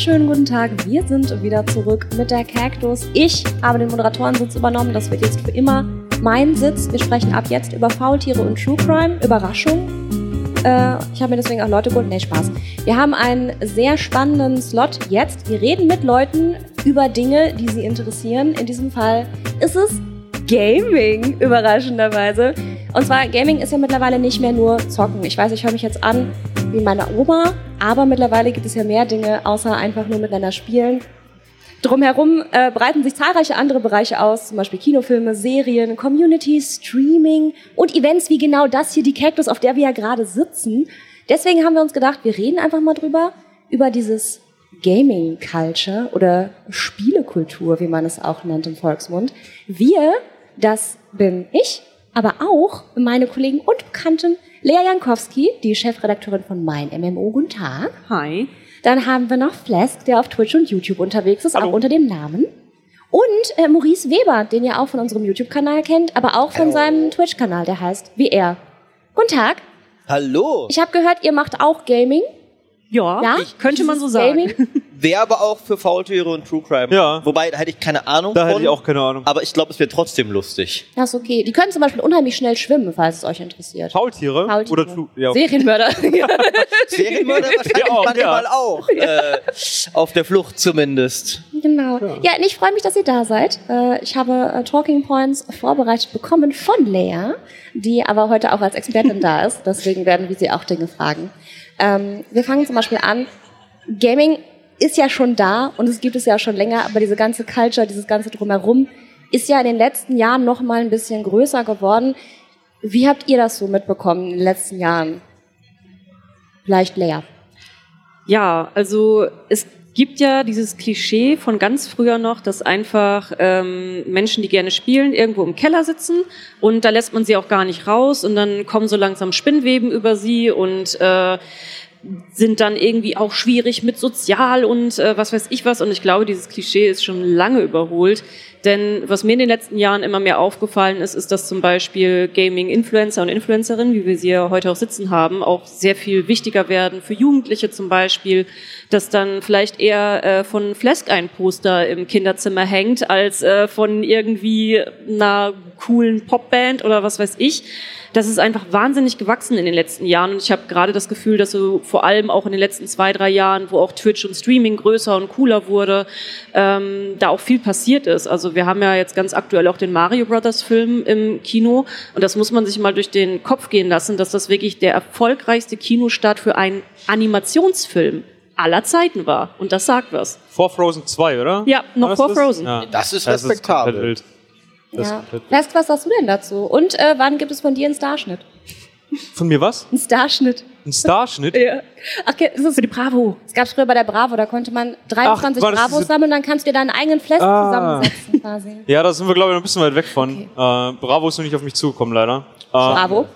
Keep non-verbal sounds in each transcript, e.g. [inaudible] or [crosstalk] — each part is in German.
wunderschönen guten Tag. Wir sind wieder zurück mit der Cactus. Ich habe den Moderatorensitz übernommen. Das wird jetzt für immer mein Sitz. Wir sprechen ab jetzt über Faultiere und True Crime. Überraschung. Äh, ich habe mir deswegen auch Leute geholt. Nee, Spaß. Wir haben einen sehr spannenden Slot jetzt. Wir reden mit Leuten über Dinge, die sie interessieren. In diesem Fall ist es Gaming, überraschenderweise. Und zwar, Gaming ist ja mittlerweile nicht mehr nur Zocken. Ich weiß, ich höre mich jetzt an wie meine Oma, aber mittlerweile gibt es ja mehr Dinge, außer einfach nur miteinander spielen. Drumherum äh, breiten sich zahlreiche andere Bereiche aus, zum Beispiel Kinofilme, Serien, Community, Streaming und Events wie genau das hier, die Cactus, auf der wir ja gerade sitzen. Deswegen haben wir uns gedacht, wir reden einfach mal drüber, über dieses Gaming Culture oder Spielekultur, wie man es auch nennt im Volksmund. Wir, das bin ich, aber auch meine Kollegen und Bekannten Lea Jankowski, die Chefredakteurin von Mein MMO. Guten Tag. Hi. Dann haben wir noch Flask, der auf Twitch und YouTube unterwegs ist, Hallo. auch unter dem Namen. Und äh, Maurice Weber, den ihr auch von unserem YouTube-Kanal kennt, aber auch von Hallo. seinem Twitch-Kanal, der heißt wie er. Guten Tag. Hallo. Ich habe gehört, ihr macht auch Gaming. Ja, ja? könnte man so sagen. Gaming. [laughs] Wäre aber auch für Faultiere und True Crime. Ja. Wobei, da hätte ich keine Ahnung Da von, hätte ich auch keine Ahnung. Aber ich glaube, es wäre trotzdem lustig. Das ist okay. Die können zum Beispiel unheimlich schnell schwimmen, falls es euch interessiert. Faultiere? Faultiere. Oder True, ja. Serienmörder. [laughs] Serienmörder wahrscheinlich ja, auch, manchmal [laughs] ja. auch. Äh, auf der Flucht zumindest. Genau. Ja, ja ich freue mich, dass ihr da seid. Äh, ich habe äh, Talking Points vorbereitet bekommen von Lea, die aber heute auch als Expertin da ist. Deswegen werden wir sie auch Dinge fragen. Ähm, wir fangen zum Beispiel an. Gaming ist ja schon da und es gibt es ja schon länger, aber diese ganze Culture, dieses ganze Drumherum ist ja in den letzten Jahren noch mal ein bisschen größer geworden. Wie habt ihr das so mitbekommen in den letzten Jahren? Vielleicht leer. Ja, also es gibt ja dieses Klischee von ganz früher noch, dass einfach ähm, Menschen, die gerne spielen, irgendwo im Keller sitzen und da lässt man sie auch gar nicht raus und dann kommen so langsam Spinnweben über sie und äh, sind dann irgendwie auch schwierig mit sozial und äh, was weiß ich was. Und ich glaube, dieses Klischee ist schon lange überholt. Denn was mir in den letzten Jahren immer mehr aufgefallen ist, ist, dass zum Beispiel Gaming-Influencer und Influencerinnen, wie wir sie ja heute auch sitzen haben, auch sehr viel wichtiger werden für Jugendliche zum Beispiel, dass dann vielleicht eher äh, von Flesk ein Poster im Kinderzimmer hängt, als äh, von irgendwie einer coolen Popband oder was weiß ich das ist einfach wahnsinnig gewachsen in den letzten Jahren. Und ich habe gerade das Gefühl, dass so vor allem auch in den letzten zwei, drei Jahren, wo auch Twitch und Streaming größer und cooler wurde, ähm, da auch viel passiert ist. Also wir haben ja jetzt ganz aktuell auch den Mario Brothers Film im Kino. Und das muss man sich mal durch den Kopf gehen lassen, dass das wirklich der erfolgreichste Kinostart für einen Animationsfilm aller Zeiten war. Und das sagt was. Vor Frozen 2, oder? Ja, noch vor Frozen. Ja. Das ist respektabel. Das ist ja. Weißt, was sagst du denn dazu? Und äh, wann gibt es von dir einen Starschnitt? Von mir was? Ein Starschnitt. Ein Starschnitt? ja. Ach, okay, das ist für die Bravo. Es gab früher bei der Bravo, da konnte man 23 Ach, Bravos sammeln, dann kannst du dir deinen eigenen Flash ah. zusammensetzen quasi. Ja, da sind wir, glaube ich, noch ein bisschen weit weg von. Okay. Äh, Bravo ist noch nicht auf mich zugekommen, leider. Äh, Bravo?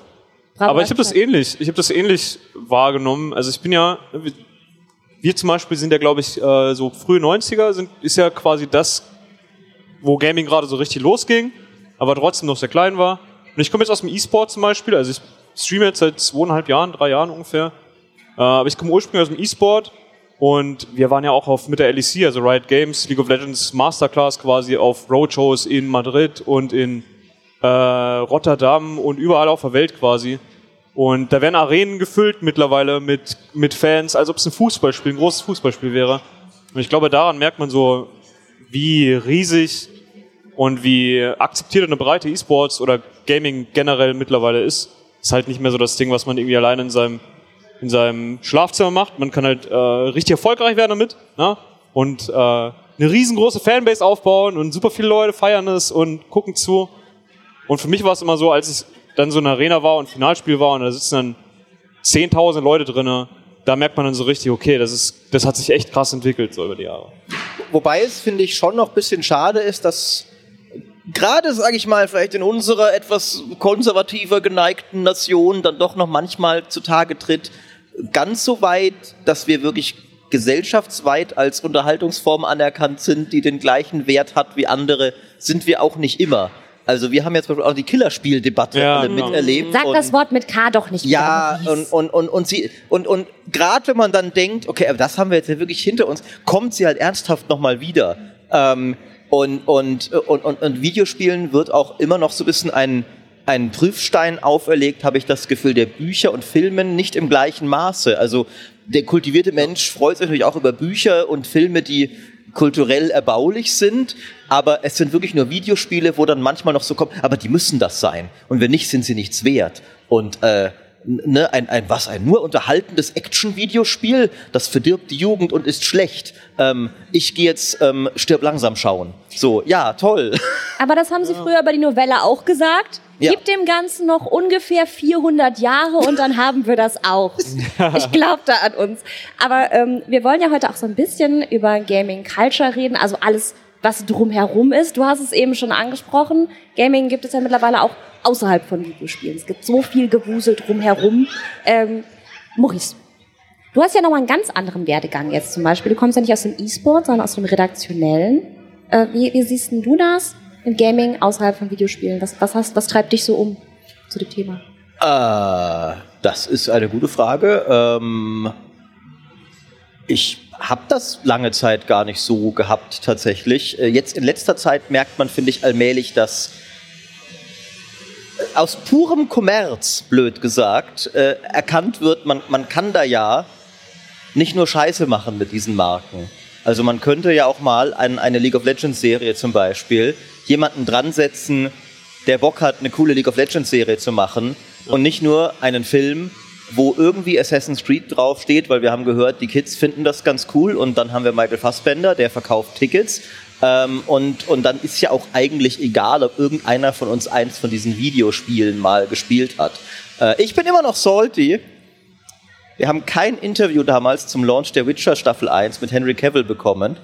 Bravo aber ich habe das ähnlich. Ich habe das ähnlich wahrgenommen. Also ich bin ja, wir zum Beispiel sind ja, glaube ich, äh, so frühe 90er, sind, ist ja quasi das wo Gaming gerade so richtig losging, aber trotzdem noch sehr klein war. Und ich komme jetzt aus dem E-Sport zum Beispiel, also ich streame jetzt seit zweieinhalb Jahren, drei Jahren ungefähr. Äh, aber ich komme ursprünglich aus dem E-Sport und wir waren ja auch auf, mit der LEC, also Riot Games, League of Legends Masterclass quasi auf Roadshows in Madrid und in äh, Rotterdam und überall auf der Welt quasi. Und da werden Arenen gefüllt mittlerweile mit, mit Fans, als ob es ein Fußballspiel, ein großes Fußballspiel wäre. Und ich glaube, daran merkt man so, wie riesig und wie akzeptiert eine breite E-Sports oder Gaming generell mittlerweile ist. Ist halt nicht mehr so das Ding, was man irgendwie alleine in seinem, in seinem Schlafzimmer macht. Man kann halt äh, richtig erfolgreich werden damit ne? und äh, eine riesengroße Fanbase aufbauen und super viele Leute feiern es und gucken zu. Und für mich war es immer so, als ich dann so eine Arena war und Finalspiel war und da sitzen dann 10.000 Leute drinnen, da merkt man dann so richtig, okay, das, ist, das hat sich echt krass entwickelt so über die Jahre. Wobei es, finde ich, schon noch ein bisschen schade ist, dass gerade, sage ich mal, vielleicht in unserer etwas konservativer geneigten Nation dann doch noch manchmal zutage tritt, ganz so weit, dass wir wirklich gesellschaftsweit als Unterhaltungsform anerkannt sind, die den gleichen Wert hat wie andere, sind wir auch nicht immer. Also wir haben jetzt Beispiel auch die Killerspieldebatte Ja, alle genau. miterlebt. Sag das Wort mit K doch nicht. ja, und, und, und, und sie, und, und gerade wenn man dann denkt, okay, aber das haben wir jetzt ja wirklich hinter uns, kommt sie halt ernsthaft nochmal wieder. Ähm, und, und, und, und, und Videospielen wird auch immer noch so ein bisschen ein, ein Prüfstein auferlegt, habe ich das Gefühl, der Bücher und Filmen nicht im gleichen Maße. Also der kultivierte Mensch freut sich natürlich auch über Bücher und Filme, die kulturell erbaulich sind, aber es sind wirklich nur Videospiele, wo dann manchmal noch so kommt, aber die müssen das sein. Und wenn nicht, sind sie nichts wert. Und äh, ne, ein, ein was, ein nur unterhaltendes Action-Videospiel, das verdirbt die Jugend und ist schlecht. Ähm, ich gehe jetzt ähm, stirb langsam schauen. So, ja, toll. [laughs] Aber das haben sie früher bei die Novelle auch gesagt. Ja. Gib dem Ganzen noch ungefähr 400 Jahre und dann haben wir das auch. [laughs] Ich glaube da an uns. Aber ähm, wir wollen ja heute auch so ein bisschen über Gaming Culture reden, also alles, was drumherum ist. Du hast es eben schon angesprochen. Gaming gibt es ja mittlerweile auch außerhalb von Videospielen. Es gibt so viel Gewusel drumherum. Ähm, Maurice, du hast ja nochmal einen ganz anderen Werdegang jetzt zum Beispiel. Du kommst ja nicht aus dem E-Sport, sondern aus dem Redaktionellen. Äh, wie, wie siehst denn du das im Gaming außerhalb von Videospielen? Was, was, hast, was treibt dich so um zu dem Thema? Äh, das ist eine gute Frage. Ähm, ich habe das lange Zeit gar nicht so gehabt tatsächlich. Äh, Jetzt in letzter Zeit merkt man, finde ich, allmählich, dass äh, aus purem Kommerz, blöd gesagt, äh, erkannt wird, man, man kann da ja nicht nur Scheiße machen mit diesen Marken. Also man könnte ja auch mal an eine League of Legends Serie zum Beispiel jemanden dran setzen, der Bock hat, eine coole League of Legends Serie zu machen und nicht nur einen Film, wo irgendwie Assassin's Creed draufsteht, weil wir haben gehört, die Kids finden das ganz cool und dann haben wir Michael Fassbender, der verkauft Tickets ähm, und, und dann ist ja auch eigentlich egal, ob irgendeiner von uns eins von diesen Videospielen mal gespielt hat. Äh, ich bin immer noch salty, wir haben kein Interview damals zum Launch der Witcher Staffel 1 mit Henry Cavill bekommen,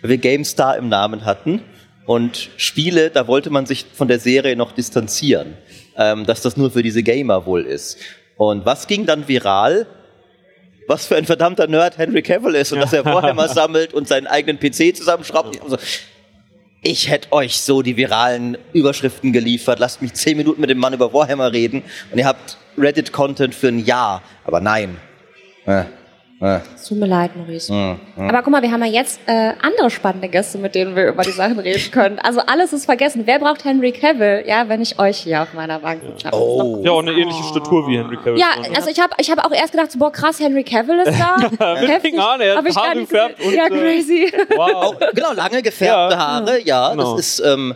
weil wir GameStar im Namen hatten. Und Spiele, da wollte man sich von der Serie noch distanzieren, ähm, dass das nur für diese Gamer wohl ist. Und was ging dann viral? Was für ein verdammter Nerd Henry Cavill ist und dass er Warhammer [laughs] sammelt und seinen eigenen PC zusammenschraubt. Also, ich hätte euch so die viralen Überschriften geliefert. Lasst mich zehn Minuten mit dem Mann über Warhammer reden und ihr habt Reddit-Content für ein Jahr. Aber nein. Äh, Es tut mir leid, Maurice. Mhm. Aber guck mal, wir haben ja jetzt äh, andere spannende Gäste, mit denen wir über die Sachen reden können. Also alles ist vergessen. Wer braucht Henry Cavill? Ja, wenn ich euch hier auf meiner Bank sitze. Oh. Ja, auch eine ähnliche Statur wie Henry Cavill. Ja, schon, also ich habe ich hab auch erst gedacht, so, boah krass, Henry Cavill ist da. [laughs] Mit Heftig. An, er hat ich Haare gefärbt und, Ja, äh, crazy. Wow. Auch, genau, lange gefärbte Ja. Haare, ja. Genau. Das ist ähm,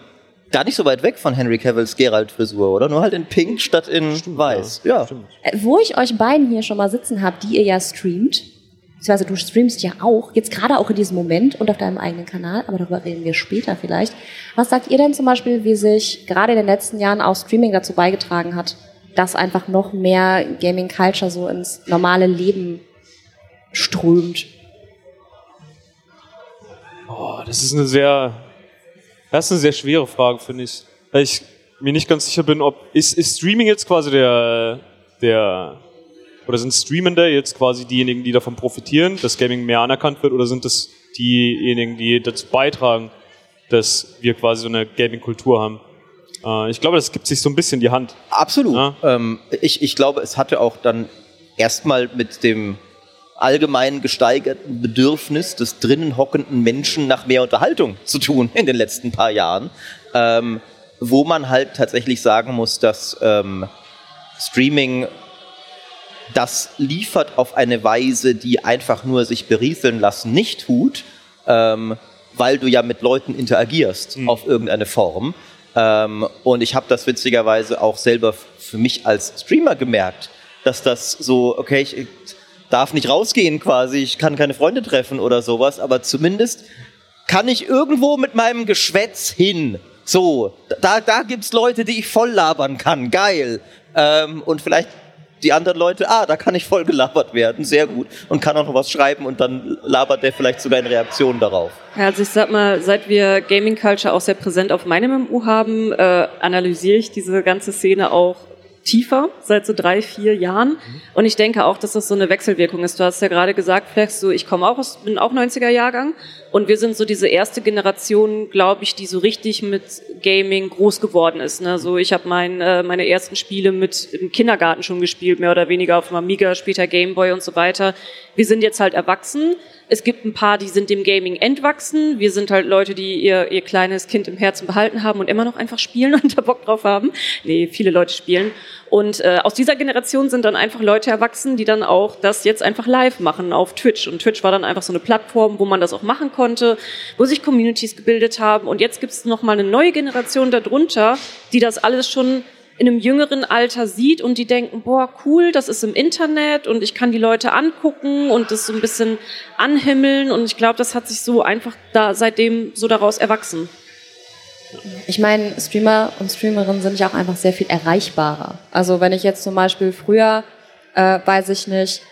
gar nicht so weit weg von Henry Cavills Geralt-Frisur, oder? Nur halt in Pink statt in Weiß. Ja. Äh, Wo ich euch beiden hier schon mal sitzen habe, die ihr ja streamt, beziehungsweise du streamst ja auch, jetzt gerade auch in diesem Moment und auf deinem eigenen Kanal, aber darüber reden wir später vielleicht. Was sagt ihr denn zum Beispiel, wie sich gerade in den letzten Jahren auch Streaming dazu beigetragen hat, dass einfach noch mehr Gaming Culture so ins normale Leben strömt? Oh, das ist eine sehr, das ist eine sehr schwere Frage, finde ich. Weil ich mir nicht ganz sicher bin, ob, ist, ist Streaming jetzt quasi der, der, oder sind Streamende jetzt quasi diejenigen, die davon profitieren, dass Gaming mehr anerkannt wird, oder sind es diejenigen, die dazu beitragen, dass wir quasi so eine Gaming-Kultur haben? Äh, ich glaube, das gibt sich so ein bisschen die Hand. Absolut. Ja. Ähm, ich, ich glaube, es hatte auch dann erstmal mit dem allgemein gesteigerten Bedürfnis des drinnen hockenden Menschen nach mehr Unterhaltung zu tun in den letzten paar Jahren, ähm, wo man halt tatsächlich sagen muss, dass ähm, Streaming das liefert auf eine Weise, die einfach nur sich berieseln lassen nicht tut, ähm, weil du ja mit Leuten interagierst auf irgendeine Form. Ähm, und ich habe das witzigerweise auch selber für mich als Streamer gemerkt, dass das so, okay, ich, ich darf nicht rausgehen quasi, ich kann keine Freunde treffen oder sowas, aber zumindest kann ich irgendwo mit meinem Geschwätz hin. So, da, da gibt's Leute, die ich voll labern kann, geil. Ähm, und vielleicht die anderen Leute, ah, da kann ich voll gelabert werden, sehr gut. Und kann auch noch was schreiben und dann labert der vielleicht sogar in Reaktion darauf. Ja, also ich sag mal, seit wir Gaming Culture auch sehr präsent auf meinem MMU haben, äh, analysiere ich diese ganze Szene auch tiefer, seit so drei, vier Jahren. Und ich denke auch, dass das so eine Wechselwirkung ist. Du hast ja gerade gesagt, Flex, so ich komme auch aus, bin auch 90er Jahrgang und wir sind so diese erste Generation, glaube ich, die so richtig mit Gaming groß geworden ist. Ne? So ich habe mein, äh, meine ersten Spiele mit im Kindergarten schon gespielt, mehr oder weniger auf dem Amiga, später Gameboy und so weiter. Wir sind jetzt halt erwachsen es gibt ein paar, die sind dem Gaming entwachsen. Wir sind halt Leute, die ihr, ihr kleines Kind im Herzen behalten haben und immer noch einfach spielen [laughs] und da Bock drauf haben. Nee, viele Leute spielen. Und äh, aus dieser Generation sind dann einfach Leute erwachsen, die dann auch das jetzt einfach live machen auf Twitch. Und Twitch war dann einfach so eine Plattform, wo man das auch machen konnte, wo sich Communities gebildet haben. Und jetzt gibt es nochmal eine neue Generation darunter, die das alles schon in einem jüngeren Alter sieht und die denken, boah, cool, das ist im Internet und ich kann die Leute angucken und das so ein bisschen anhimmeln und ich glaube, das hat sich so einfach da seitdem so daraus erwachsen. Ich meine, Streamer und Streamerinnen sind ja auch einfach sehr viel erreichbarer. Also wenn ich jetzt zum Beispiel früher, äh, weiß ich nicht,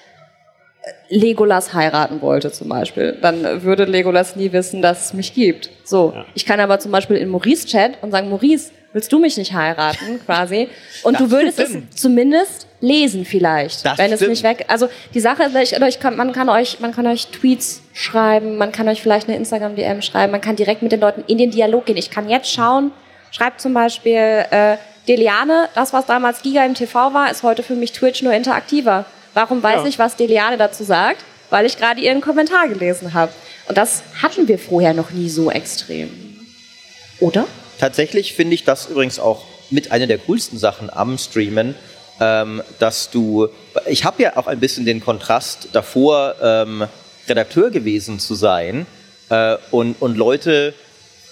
Legolas heiraten wollte zum Beispiel, dann würde Legolas nie wissen, dass es mich gibt. So, ja. ich kann aber zum Beispiel in Maurice Chat und sagen, Maurice, willst du mich nicht heiraten, quasi? Und das du würdest stimmt. es zumindest lesen vielleicht, das wenn es nicht weg. Also die Sache ist, ich, ich kann, man kann euch, man kann euch Tweets schreiben, man kann euch vielleicht eine Instagram DM schreiben, man kann direkt mit den Leuten in den Dialog gehen. Ich kann jetzt schauen, schreibt zum Beispiel äh, Deliane, das was damals Giga im TV war, ist heute für mich Twitch nur interaktiver. Warum weiß ja. ich, was Deliane dazu sagt? Weil ich gerade ihren Kommentar gelesen habe. Und das hatten wir vorher noch nie so extrem. Oder? Tatsächlich finde ich das übrigens auch mit einer der coolsten Sachen am Streamen, ähm, dass du, ich habe ja auch ein bisschen den Kontrast davor, ähm, Redakteur gewesen zu sein äh, und, und Leute,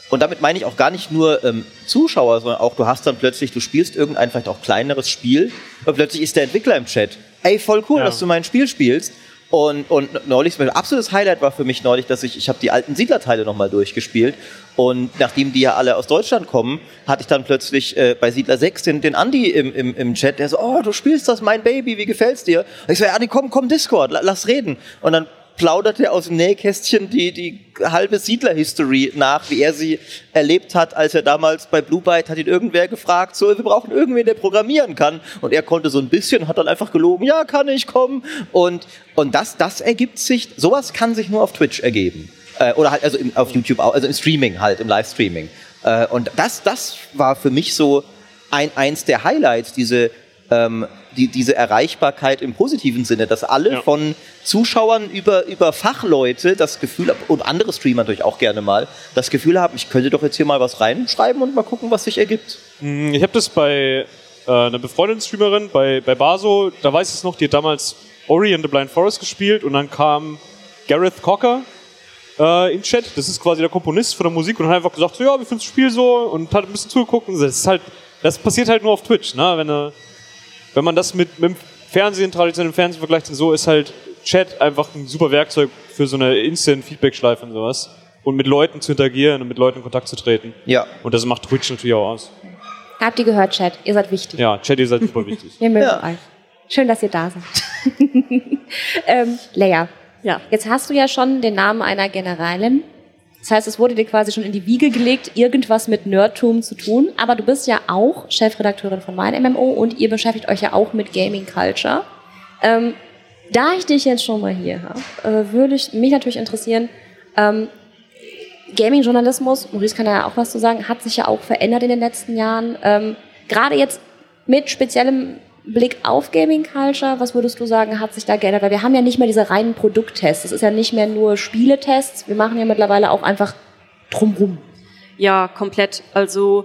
und damit meine ich auch gar nicht nur ähm, Zuschauer, sondern auch du hast dann plötzlich, du spielst irgendein vielleicht auch kleineres Spiel und plötzlich ist der Entwickler im Chat. Ey, voll cool, ja. dass du mein Spiel spielst. Und, und neulich, mein absolutes Highlight war für mich neulich, dass ich, ich habe die alten Siedlerteile nochmal durchgespielt. Und nachdem die ja alle aus Deutschland kommen, hatte ich dann plötzlich äh, bei Siedler 6 den, den Andi im, im, im Chat, der so, oh, du spielst das, mein Baby, wie gefällt's dir? Und ich so, ja, Andi, komm, komm, Discord, lass reden. Und dann plaudert er aus dem Nähkästchen die, die halbe Siedler-History nach, wie er sie erlebt hat, als er damals bei Blue Byte hat ihn irgendwer gefragt, so, wir brauchen irgendwen, der programmieren kann. Und er konnte so ein bisschen, hat dann einfach gelogen, ja, kann ich kommen. Und, und das, das ergibt sich, sowas kann sich nur auf Twitch ergeben. Äh, oder halt, also im, auf YouTube, auch, also im Streaming halt, im Livestreaming. Äh, und das, das war für mich so ein, eins der Highlights, diese, ähm, die, diese Erreichbarkeit im positiven Sinne, dass alle ja. von Zuschauern über, über Fachleute das Gefühl und andere Streamer natürlich auch gerne mal, das Gefühl haben, ich könnte doch jetzt hier mal was reinschreiben und mal gucken, was sich ergibt. Hm, ich habe das bei äh, einer befreundeten Streamerin, bei, bei Baso, da weiß ich es noch, die hat damals Ori and the Blind Forest gespielt und dann kam Gareth Cocker äh, im Chat, das ist quasi der Komponist von der Musik und hat einfach gesagt, so, ja, wie findest du das Spiel so und hat ein bisschen zugeguckt und das ist halt, das passiert halt nur auf Twitch, ne, wenn er wenn man das mit, mit dem Fernsehen, traditionellem Fernsehen vergleicht, so ist halt Chat einfach ein super Werkzeug für so eine Instant-Feedback-Schleife und sowas. Und mit Leuten zu interagieren und mit Leuten in Kontakt zu treten. Ja. Und das macht Twitch natürlich auch aus. Habt ihr gehört, Chat? Ihr seid wichtig. Ja, Chat, ihr seid super [laughs] wichtig. Wir mögen ja. euch. Schön, dass ihr da seid. [laughs] ähm, Leia, ja. jetzt hast du ja schon den Namen einer Generalin das heißt, es wurde dir quasi schon in die Wiege gelegt, irgendwas mit Nerdtum zu tun. Aber du bist ja auch Chefredakteurin von Mein MMO und ihr beschäftigt euch ja auch mit Gaming Culture. Ähm, da ich dich jetzt schon mal hier habe, äh, würde ich mich natürlich interessieren, ähm, Gaming-Journalismus, Maurice kann da ja auch was zu sagen, hat sich ja auch verändert in den letzten Jahren. Ähm, Gerade jetzt mit speziellem Blick auf Gaming Culture, was würdest du sagen, hat sich da geändert? Weil wir haben ja nicht mehr diese reinen Produkttests. Es ist ja nicht mehr nur Spieletests. Wir machen ja mittlerweile auch einfach drumrum. Ja, komplett. Also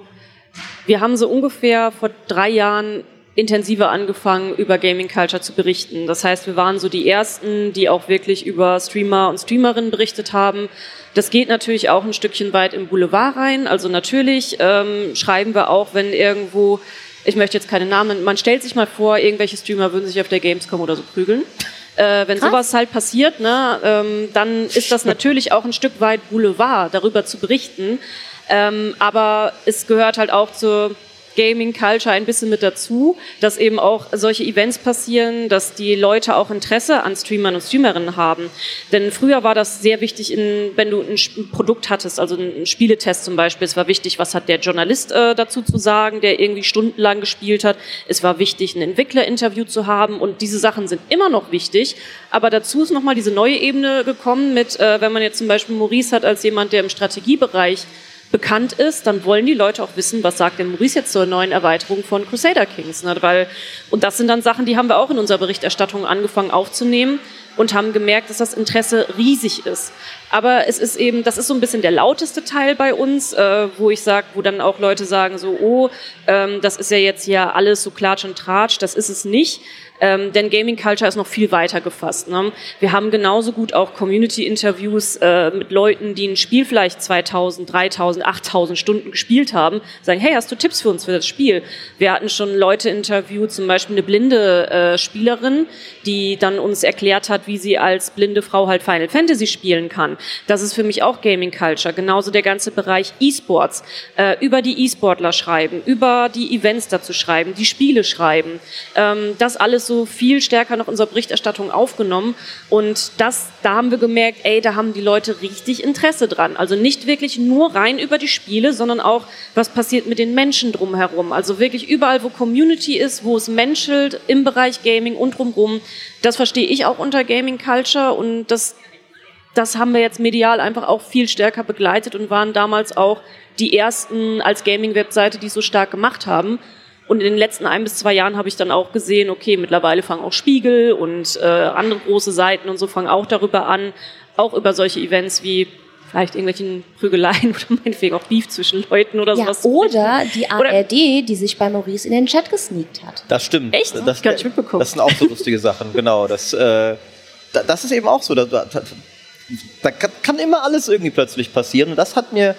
wir haben so ungefähr vor drei Jahren intensiver angefangen, über Gaming Culture zu berichten. Das heißt, wir waren so die Ersten, die auch wirklich über Streamer und Streamerinnen berichtet haben. Das geht natürlich auch ein Stückchen weit im Boulevard rein. Also natürlich ähm, schreiben wir auch, wenn irgendwo ich möchte jetzt keine Namen, man stellt sich mal vor, irgendwelche Streamer würden sich auf der Gamescom oder so prügeln. Äh, wenn Krass. sowas halt passiert, ne, ähm, dann ist das natürlich auch ein Stück weit Boulevard, darüber zu berichten. Ähm, aber es gehört halt auch zur Gaming Culture ein bisschen mit dazu, dass eben auch solche Events passieren, dass die Leute auch Interesse an Streamern und Streamerinnen haben. Denn früher war das sehr wichtig, in, wenn du ein Produkt hattest, also einen Spieletest zum Beispiel. Es war wichtig, was hat der Journalist äh, dazu zu sagen, der irgendwie stundenlang gespielt hat. Es war wichtig, ein Entwicklerinterview zu haben und diese Sachen sind immer noch wichtig. Aber dazu ist nochmal diese neue Ebene gekommen mit, äh, wenn man jetzt zum Beispiel Maurice hat als jemand, der im Strategiebereich bekannt ist, dann wollen die Leute auch wissen, was sagt denn Maurice jetzt zur neuen Erweiterung von Crusader Kings. Ne? Weil, und das sind dann Sachen, die haben wir auch in unserer Berichterstattung angefangen aufzunehmen und haben gemerkt, dass das Interesse riesig ist. Aber es ist eben, das ist so ein bisschen der lauteste Teil bei uns, äh, wo ich sage, wo dann auch Leute sagen so, oh, ähm, das ist ja jetzt ja alles so Klatsch und Tratsch, das ist es nicht. Ähm, denn Gaming Culture ist noch viel weiter gefasst. Ne? Wir haben genauso gut auch Community-Interviews äh, mit Leuten, die ein Spiel vielleicht 2000, 3000, 8000 Stunden gespielt haben, sagen, hey, hast du Tipps für uns für das Spiel? Wir hatten schon Leute interviewt, zum Beispiel eine blinde äh, Spielerin, die dann uns erklärt hat, wie sie als blinde Frau halt Final Fantasy spielen kann. Das ist für mich auch Gaming Culture. Genauso der ganze Bereich E-Sports. Äh, über die E-Sportler schreiben, über die Events dazu schreiben, die Spiele schreiben. Ähm, das alles so so viel stärker noch in unserer Berichterstattung aufgenommen. Und das, da haben wir gemerkt, ey, da haben die Leute richtig Interesse dran. Also nicht wirklich nur rein über die Spiele, sondern auch, was passiert mit den Menschen drumherum. Also wirklich überall, wo Community ist, wo es menschelt, im Bereich Gaming und drumherum. Das verstehe ich auch unter Gaming Culture und das, das haben wir jetzt medial einfach auch viel stärker begleitet und waren damals auch die ersten als Gaming-Webseite, die es so stark gemacht haben. Und in den letzten ein bis zwei Jahren habe ich dann auch gesehen, okay, mittlerweile fangen auch Spiegel und äh, andere große Seiten und so fangen auch darüber an, auch über solche Events wie vielleicht irgendwelchen Prügeleien [laughs] oder meinetwegen auch Beef zwischen Leuten oder ja, sowas. Oder die ARD, die sich bei Maurice in den Chat gesneakt hat. Das stimmt. Echt? Das, Gar nicht mitbekommen. Das sind auch so lustige Sachen, [laughs] genau. Das, äh, das ist eben auch so. Da, da, da kann, kann immer alles irgendwie plötzlich passieren. Und das hat mir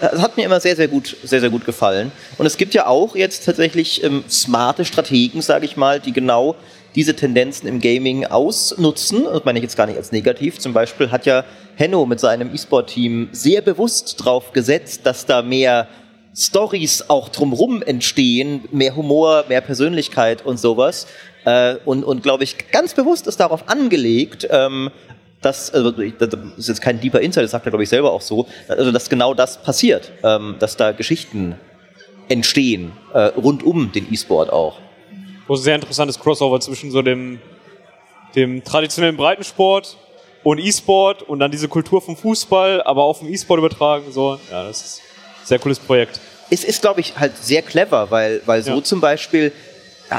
das hat mir immer sehr, sehr gut, sehr, sehr gut gefallen. Und es gibt ja auch jetzt tatsächlich ähm, smarte Strategen, sage ich mal, die genau diese Tendenzen im Gaming ausnutzen. Das meine ich jetzt gar nicht als negativ. Zum Beispiel hat ja Henno mit seinem E-Sport-Team sehr bewusst darauf gesetzt, dass da mehr Stories auch drumrum entstehen, mehr Humor, mehr Persönlichkeit und sowas. Äh, und, und glaube ich, ganz bewusst ist darauf angelegt, ähm, dass, also das ist jetzt kein deeper Insight, das sagt er glaube ich selber auch so, also dass genau das passiert, ähm, dass da Geschichten entstehen, äh, rund um den E-Sport auch. Wo ein sehr interessantes Crossover zwischen so dem, dem traditionellen Breitensport und E-Sport und dann diese Kultur vom Fußball, aber auch vom E-Sport übertragen. So, ja, das ist ein sehr cooles Projekt. Es ist, glaube ich, halt sehr clever, weil, weil so ja. zum Beispiel,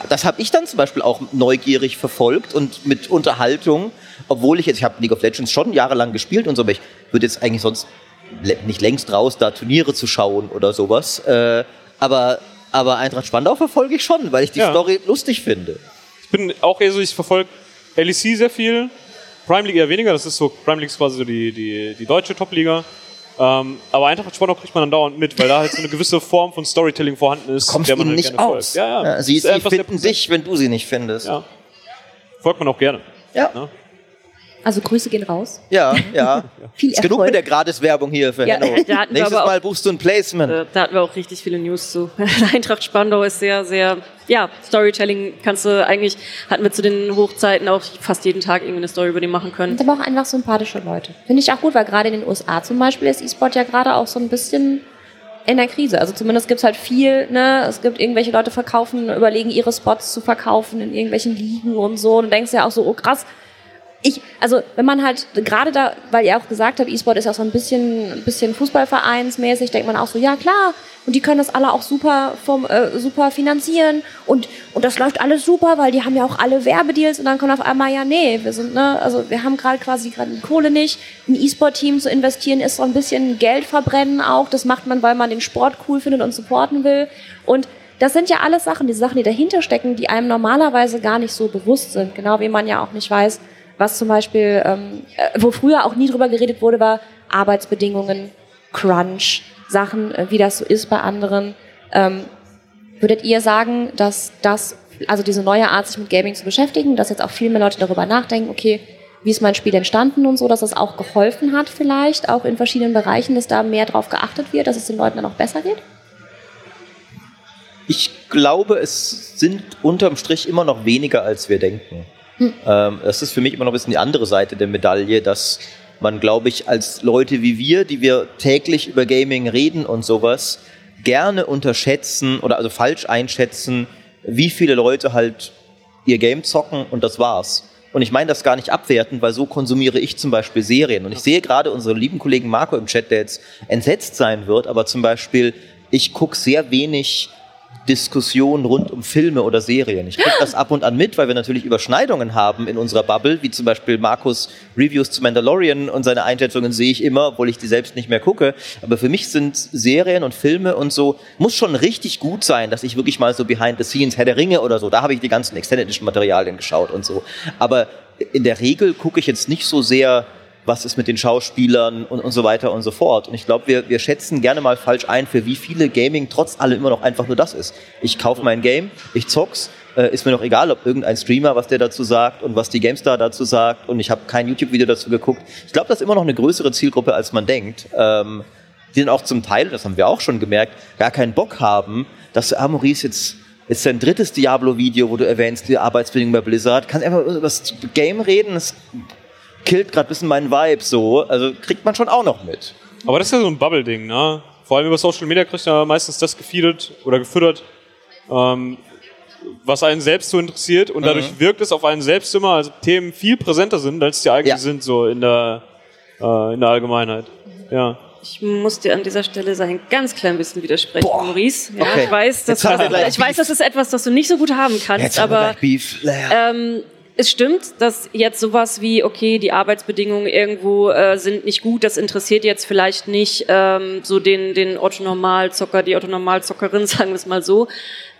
das habe ich dann zum Beispiel auch neugierig verfolgt und mit Unterhaltung obwohl ich jetzt, ich habe League of Legends schon jahrelang gespielt und so, aber ich würde jetzt eigentlich sonst nicht längst raus, da Turniere zu schauen oder sowas. Äh, aber, aber Eintracht Spandau verfolge ich schon, weil ich die ja. Story lustig finde. Ich bin auch eher so, ich verfolge LEC sehr viel, Prime League eher weniger, das ist so, Prime League ist quasi so die, die, die deutsche Top-Liga. Ähm, aber Eintracht Spandau kriegt man dann dauernd mit, weil da halt so eine gewisse Form von Storytelling vorhanden ist. Kommst der man halt nicht aus. Ja, ja. ja, sie, sie finden dich, wenn du sie nicht findest. Folgt man auch gerne. Ja. Ne? Also Grüße gehen raus. Ja, ja. [laughs] Viel ist genug mit der Gratiswerbung hier für ja, Hanno. [laughs] Nächstes Mal buchst du ein Placement. Äh, da hatten wir auch richtig viele News zu. [laughs] Eintracht Spandau ist sehr, sehr, ja, Storytelling kannst du eigentlich, hatten wir zu den Hochzeiten auch fast jeden Tag irgendwie eine Story über die machen können. Und aber auch einfach sympathische Leute. Finde ich auch gut, weil gerade in den USA zum Beispiel ist E-Sport ja gerade auch so ein bisschen in der Krise. Also zumindest gibt es halt viel, ne? Es gibt irgendwelche Leute verkaufen, überlegen ihre Spots zu verkaufen in irgendwelchen Ligen und so. Und du denkst ja auch so, oh krass, ich, also wenn man halt gerade da, weil ihr auch gesagt habt, E-Sport ist ja so ein bisschen, ein bisschen Fußballvereinsmäßig, denkt man auch so, ja klar, und die können das alle auch super, vom, äh, super finanzieren und, und das läuft alles super, weil die haben ja auch alle Werbedeals und dann kommt auf einmal, ja nee, wir sind, ne, also wir haben gerade quasi gerade die Kohle nicht. Ein E-Sport-Team zu investieren ist so ein bisschen Geld verbrennen auch, das macht man, weil man den Sport cool findet und supporten will und das sind ja alles Sachen, die Sachen, die dahinter stecken, die einem normalerweise gar nicht so bewusst sind. Genau wie man ja auch nicht weiß, was zum Beispiel, ähm, äh, wo früher auch nie drüber geredet wurde, war Arbeitsbedingungen, Crunch, Sachen, äh, wie das so ist bei anderen. Ähm, würdet ihr sagen, dass das, also diese neue Art, sich mit Gaming zu beschäftigen, dass jetzt auch viel mehr Leute darüber nachdenken, okay, wie ist mein Spiel entstanden und so, dass das auch geholfen hat vielleicht, auch in verschiedenen Bereichen, dass da mehr drauf geachtet wird, dass es den Leuten dann auch besser geht? Ich glaube, es sind unterm Strich immer noch weniger, als wir denken. Hm. Ähm, das ist für mich immer noch ein bisschen die andere Seite der Medaille, dass man, glaube ich, als Leute wie wir, die wir täglich über Gaming reden und sowas, gerne unterschätzen oder also falsch einschätzen, wie viele Leute halt ihr Game zocken und das war's. Und ich meine das gar nicht abwerten, weil so konsumiere ich zum Beispiel Serien. Und ich sehe gerade unseren lieben Kollegen Marco im Chat, der jetzt entsetzt sein wird, aber zum Beispiel, ich gucke sehr wenig Diskussionen rund um Filme oder Serien. Ich kriege das ab und an mit, weil wir natürlich Überschneidungen haben in unserer Bubble, wie zum Beispiel Markus Reviews zu Mandalorian und seine Einschätzungen sehe ich immer, obwohl ich die selbst nicht mehr gucke. Aber für mich sind Serien und Filme und so, muss schon richtig gut sein, dass ich wirklich mal so behind the scenes, Herr der Ringe oder so, da habe ich die ganzen Extended Materialien geschaut und so. Aber in der Regel gucke ich jetzt nicht so sehr was ist mit den Schauspielern und, und so weiter und so fort. Und ich glaube, wir, wir schätzen gerne mal falsch ein, für wie viele Gaming trotz allem immer noch einfach nur das ist. Ich kaufe mein Game, ich zock's, äh, ist mir noch egal, ob irgendein Streamer, was der dazu sagt und was die GameStar dazu sagt und ich habe kein YouTube-Video dazu geguckt. Ich glaube, das ist immer noch eine größere Zielgruppe, als man denkt. Ähm, die dann auch zum Teil, das haben wir auch schon gemerkt, gar keinen Bock haben, dass ah, Maurice jetzt ist dein drittes Diablo-Video, wo du erwähnst, die Arbeitsbedingungen bei Blizzard. Kannst einfach über das Game reden? Das killt gerade ein bisschen meinen Vibe so. Also kriegt man schon auch noch mit. Aber das ist ja so ein Bubble-Ding, ne? Vor allem über Social Media kriegt man meistens das gefeedet oder gefüttert, ähm, was einen selbst so interessiert und dadurch mhm. wirkt es auf einen selbst immer, als Themen viel präsenter sind, als die eigentlich ja. sind, so in der, äh, in der Allgemeinheit. Ja. Ich muss dir an dieser Stelle ein ganz klein bisschen widersprechen, Boah. Maurice. Ja, okay. Ich weiß, dass das, ich weiß, das ist etwas, das du nicht so gut haben kannst, aber ähm, es stimmt, dass jetzt sowas wie, okay, die Arbeitsbedingungen irgendwo äh, sind nicht gut, das interessiert jetzt vielleicht nicht ähm, so den, den Otto-Normalzocker, die Otto-Normalzockerin, [laughs] sagen wir es mal so.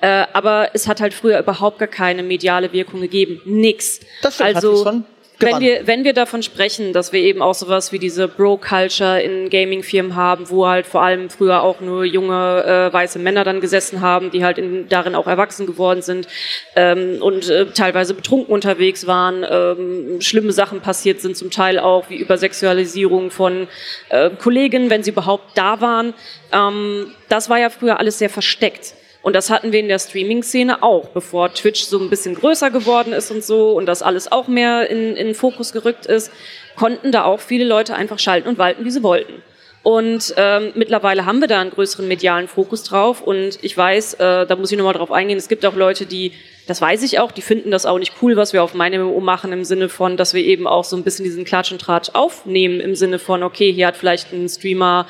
Äh, aber es hat halt früher überhaupt gar keine mediale Wirkung gegeben. Nix. Das stimmt, also, schon wenn wir, wenn wir davon sprechen, dass wir eben auch sowas wie diese Bro-Culture in Gaming-Firmen haben, wo halt vor allem früher auch nur junge äh, weiße Männer dann gesessen haben, die halt in, darin auch erwachsen geworden sind ähm, und äh, teilweise betrunken unterwegs waren, ähm, schlimme Sachen passiert sind, zum Teil auch wie Übersexualisierung von äh, Kollegen, wenn sie überhaupt da waren. Ähm, das war ja früher alles sehr versteckt. Und das hatten wir in der Streaming-Szene auch, bevor Twitch so ein bisschen größer geworden ist und so und das alles auch mehr in, in Fokus gerückt ist, konnten da auch viele Leute einfach schalten und walten, wie sie wollten. Und ähm, mittlerweile haben wir da einen größeren medialen Fokus drauf. Und ich weiß, äh, da muss ich nochmal drauf eingehen, es gibt auch Leute, die, das weiß ich auch, die finden das auch nicht cool, was wir auf meinem MMO machen, im Sinne von, dass wir eben auch so ein bisschen diesen Klatsch und Tratsch aufnehmen, im Sinne von, okay, hier hat vielleicht ein Streamer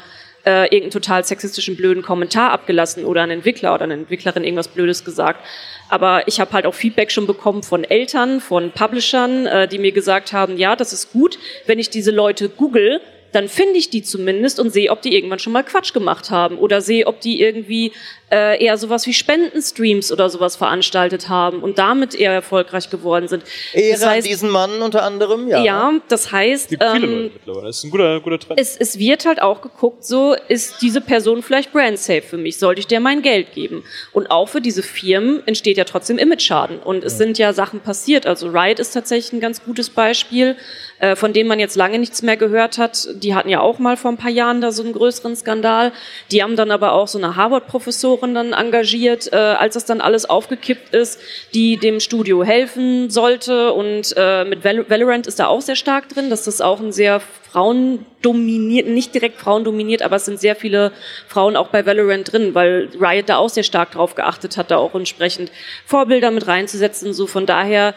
äh, irgendeinen total sexistischen blöden Kommentar abgelassen oder ein Entwickler oder eine Entwicklerin irgendwas Blödes gesagt. Aber ich habe halt auch Feedback schon bekommen von Eltern, von Publishern, äh, die mir gesagt haben, ja, das ist gut, wenn ich diese Leute google, dann finde ich die zumindest und sehe, ob die irgendwann schon mal Quatsch gemacht haben oder sehe, ob die irgendwie äh, eher sowas wie Spendenstreams oder sowas veranstaltet haben und damit eher erfolgreich geworden sind. Ehre das heißt, diesen Mann unter anderem, ja. Ja, das heißt, Gibt viele ähm, Leute mittlerweile. Das ist ein guter, guter Trend. Es, es wird halt auch geguckt, so ist diese Person vielleicht brand safe für mich, sollte ich der mein Geld geben? Und auch für diese Firmen entsteht ja trotzdem Image-Schaden und es ja. sind ja Sachen passiert. Also Riot ist tatsächlich ein ganz gutes Beispiel, äh, von dem man jetzt lange nichts mehr gehört hat. Die hatten ja auch mal vor ein paar Jahren da so einen größeren Skandal. Die haben dann aber auch so eine Harvard-Professorin dann engagiert, äh, als das dann alles aufgekippt ist, die dem Studio helfen sollte. Und äh, mit Val Valorant ist da auch sehr stark drin, das auch ein sehr frauendominiert, nicht direkt frauendominiert, aber es sind sehr viele Frauen auch bei Valorant drin, weil Riot da auch sehr stark drauf geachtet hat, da auch entsprechend Vorbilder mit reinzusetzen. So von daher,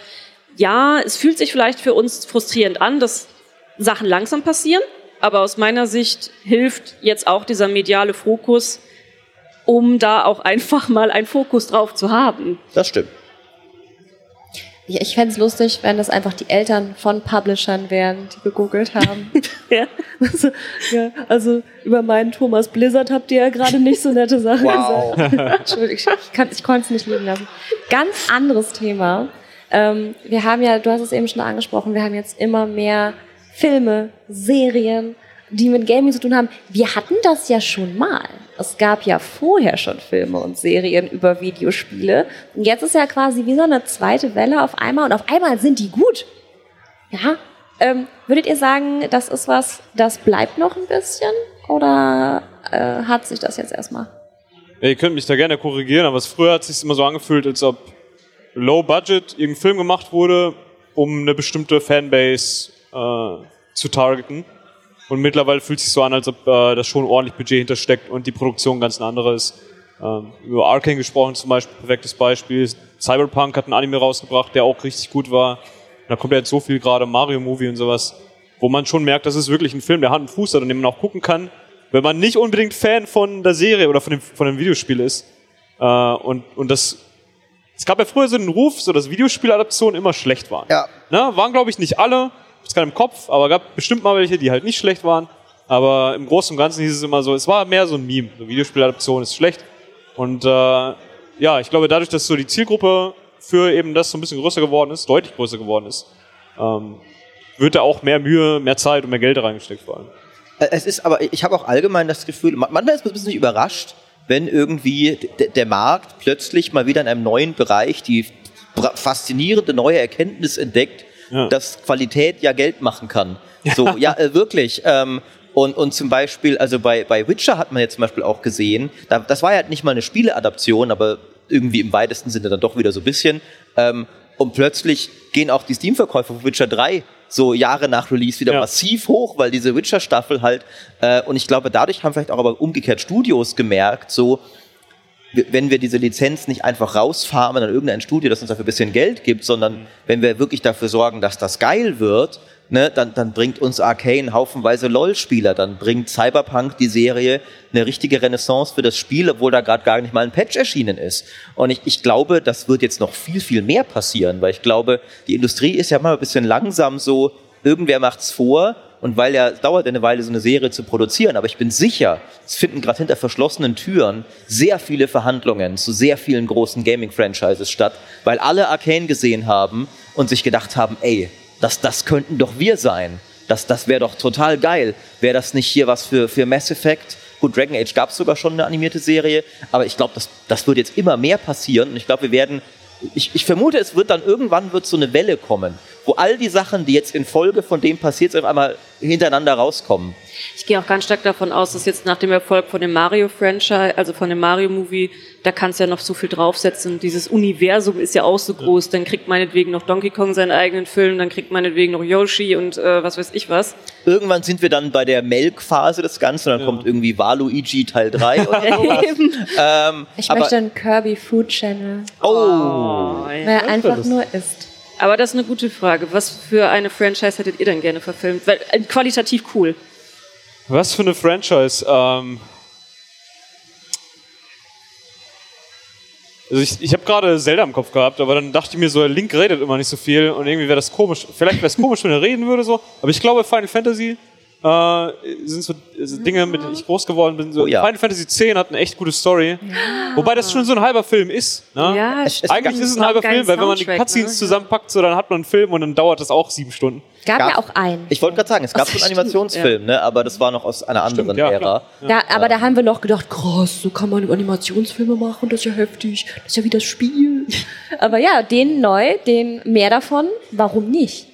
ja, es fühlt sich vielleicht für uns frustrierend an, dass Sachen langsam passieren. Aber aus meiner Sicht hilft jetzt auch dieser mediale Fokus, um da auch [laughs] einfach mal einen Fokus drauf zu haben. Das stimmt. Ja, ich fände es lustig, wenn das einfach die Eltern von Publishern wären, die gegoogelt haben. [laughs] ja. Also, ja. also über meinen Thomas Blizzard habt ihr ja gerade nicht so nette Sachen wow. gesagt. [laughs] Entschuldigung, ich, ich konnte es nicht liegen lassen. Ganz anderes Thema. Ähm, wir haben ja, du hast es eben schon angesprochen, wir haben jetzt immer mehr Filme, Serien, die mit Gaming zu tun haben. Wir hatten das ja schon mal. Es gab ja vorher schon Filme und Serien über Videospiele. Und jetzt ist ja quasi wie so eine zweite Welle auf einmal und auf einmal sind die gut. Ja. Ähm, würdet ihr sagen, das ist was, das bleibt noch ein bisschen? Oder äh, hat sich das jetzt erstmal? Ja, ihr könnt mich da gerne korrigieren, aber früher hat es sich immer so angefühlt, als ob Low Budget irgendein Film gemacht wurde, um eine bestimmte Fanbase äh, zu targeten. Und mittlerweile fühlt sich so an, als ob äh, das schon ordentlich Budget hintersteckt und die Produktion ganz eine andere ist. Ähm, über Arkane gesprochen zum Beispiel, perfektes Beispiel. Cyberpunk hat einen Anime rausgebracht, der auch richtig gut war. Da kommt ja jetzt so viel gerade Mario-Movie und sowas, wo man schon merkt, das ist wirklich ein Film, der Hand und Fuß hat und den man auch gucken kann, wenn man nicht unbedingt Fan von der Serie oder von dem, von dem Videospiel ist. Äh, und, und das, es gab ja früher so einen Ruf, so dass Videospieladaptionen immer schlecht waren. Ja. Ne? Waren, glaube ich, nicht alle, ich hab's gerade im Kopf, aber gab bestimmt mal welche, die halt nicht schlecht waren. Aber im Großen und Ganzen hieß es immer so, es war mehr so ein Meme. So Videospieladaption ist schlecht. Und äh, ja, ich glaube, dadurch, dass so die Zielgruppe für eben das so ein bisschen größer geworden ist, deutlich größer geworden ist, ähm, wird da auch mehr Mühe, mehr Zeit und mehr Geld reingesteckt vor allem. Äh, Es ist aber, ich habe auch allgemein das Gefühl, ma- manchmal ist man ein bisschen überrascht, wenn irgendwie der Markt plötzlich mal wieder in einem neuen Bereich die faszinierende neue Erkenntnis entdeckt, Ja. dass Qualität ja Geld machen kann. So, ja, äh, wirklich. Ähm, und, und zum Beispiel, also bei, bei Witcher hat man jetzt zum Beispiel auch gesehen, da, das war ja nicht mal eine Spieleadaption, aber irgendwie im weitesten Sinne dann doch wieder so ein bisschen. Ähm, und plötzlich gehen auch die Steam-Verkäufe von Witcher 3 so Jahre nach Release wieder Ja. massiv hoch, weil diese Witcher-Staffel halt, äh, und ich glaube, dadurch haben vielleicht auch aber umgekehrt Studios gemerkt, so, wenn wir diese Lizenz nicht einfach rausfarmen an irgendein Studio, das uns dafür ein bisschen Geld gibt, sondern wenn wir wirklich dafür sorgen, dass das geil wird, ne, dann, dann bringt uns Arcane haufenweise LOL-Spieler, dann bringt Cyberpunk die Serie eine richtige Renaissance für das Spiel, obwohl da gerade gar nicht mal ein Patch erschienen ist. Und ich, ich glaube, das wird jetzt noch viel, viel mehr passieren, weil ich glaube, die Industrie ist ja mal ein bisschen langsam so, irgendwer macht's vor und weil ja dauert eine Weile, so eine Serie zu produzieren, aber ich bin sicher, es finden gerade hinter verschlossenen Türen sehr viele Verhandlungen zu sehr vielen großen Gaming-Franchises statt, weil alle Arcane gesehen haben und sich gedacht haben, ey, das, das könnten doch wir sein. Das, das wäre doch total geil. Wäre das nicht hier was für, für Mass Effect? Gut, Dragon Age gab es sogar schon eine animierte Serie, aber ich glaube, das, das wird jetzt immer mehr passieren und ich glaube, wir werden ich, ich vermute, es wird dann irgendwann wird so eine Welle kommen, wo all die Sachen, die jetzt in Folge von dem passiert sind, auf einmal hintereinander rauskommen. Ich gehe auch ganz stark davon aus, dass jetzt nach dem Erfolg von dem Mario-Franchise, also von dem Mario-Movie, da kannst du ja noch so viel draufsetzen. Dieses Universum ist ja auch so groß. Dann kriegt meinetwegen noch Donkey Kong seinen eigenen Film, dann kriegt meinetwegen noch Yoshi und äh, was weiß ich was. Irgendwann sind wir dann bei der Melk-Phase des Ganzen, dann kommt irgendwie Waluigi Teil 3 [laughs] oder sowas. ähm, Ich aber, möchte einen Kirby Food Channel, oh, wer einfach nur isst. Aber das ist eine gute Frage. Was für eine Franchise hättet ihr denn gerne verfilmt? Weil, äh, qualitativ cool. Was für eine Franchise? Ähm also ich, ich habe gerade Zelda im Kopf gehabt, aber dann dachte ich mir so, Link redet immer nicht so viel und irgendwie wäre das komisch. Vielleicht wäre es komisch, wenn er reden würde so. Aber ich glaube, Final Fantasy äh, sind so so Dinge, mit denen ich groß geworden bin. So Oh ja. Final Fantasy X hat eine echt gute Story. Wobei das schon so ein halber Film ist. Ne? Ja, Es- es- Eigentlich ist es ein halber Film, weil wenn man die Cutscenes zusammenpackt, so, dann hat man einen Film und dann dauert das auch sieben Stunden. Gab, Gab- ja auch einen. ich wollte gerade sagen, es gab so einen Animationsfilm, ne, aber das war noch aus einer anderen ja, Ära. Da, aber da haben wir noch gedacht, krass, so kann man Animationsfilme machen, das ist ja heftig, das ist ja wie das Spiel. [laughs] aber ja, den neu, den mehr davon, warum nicht?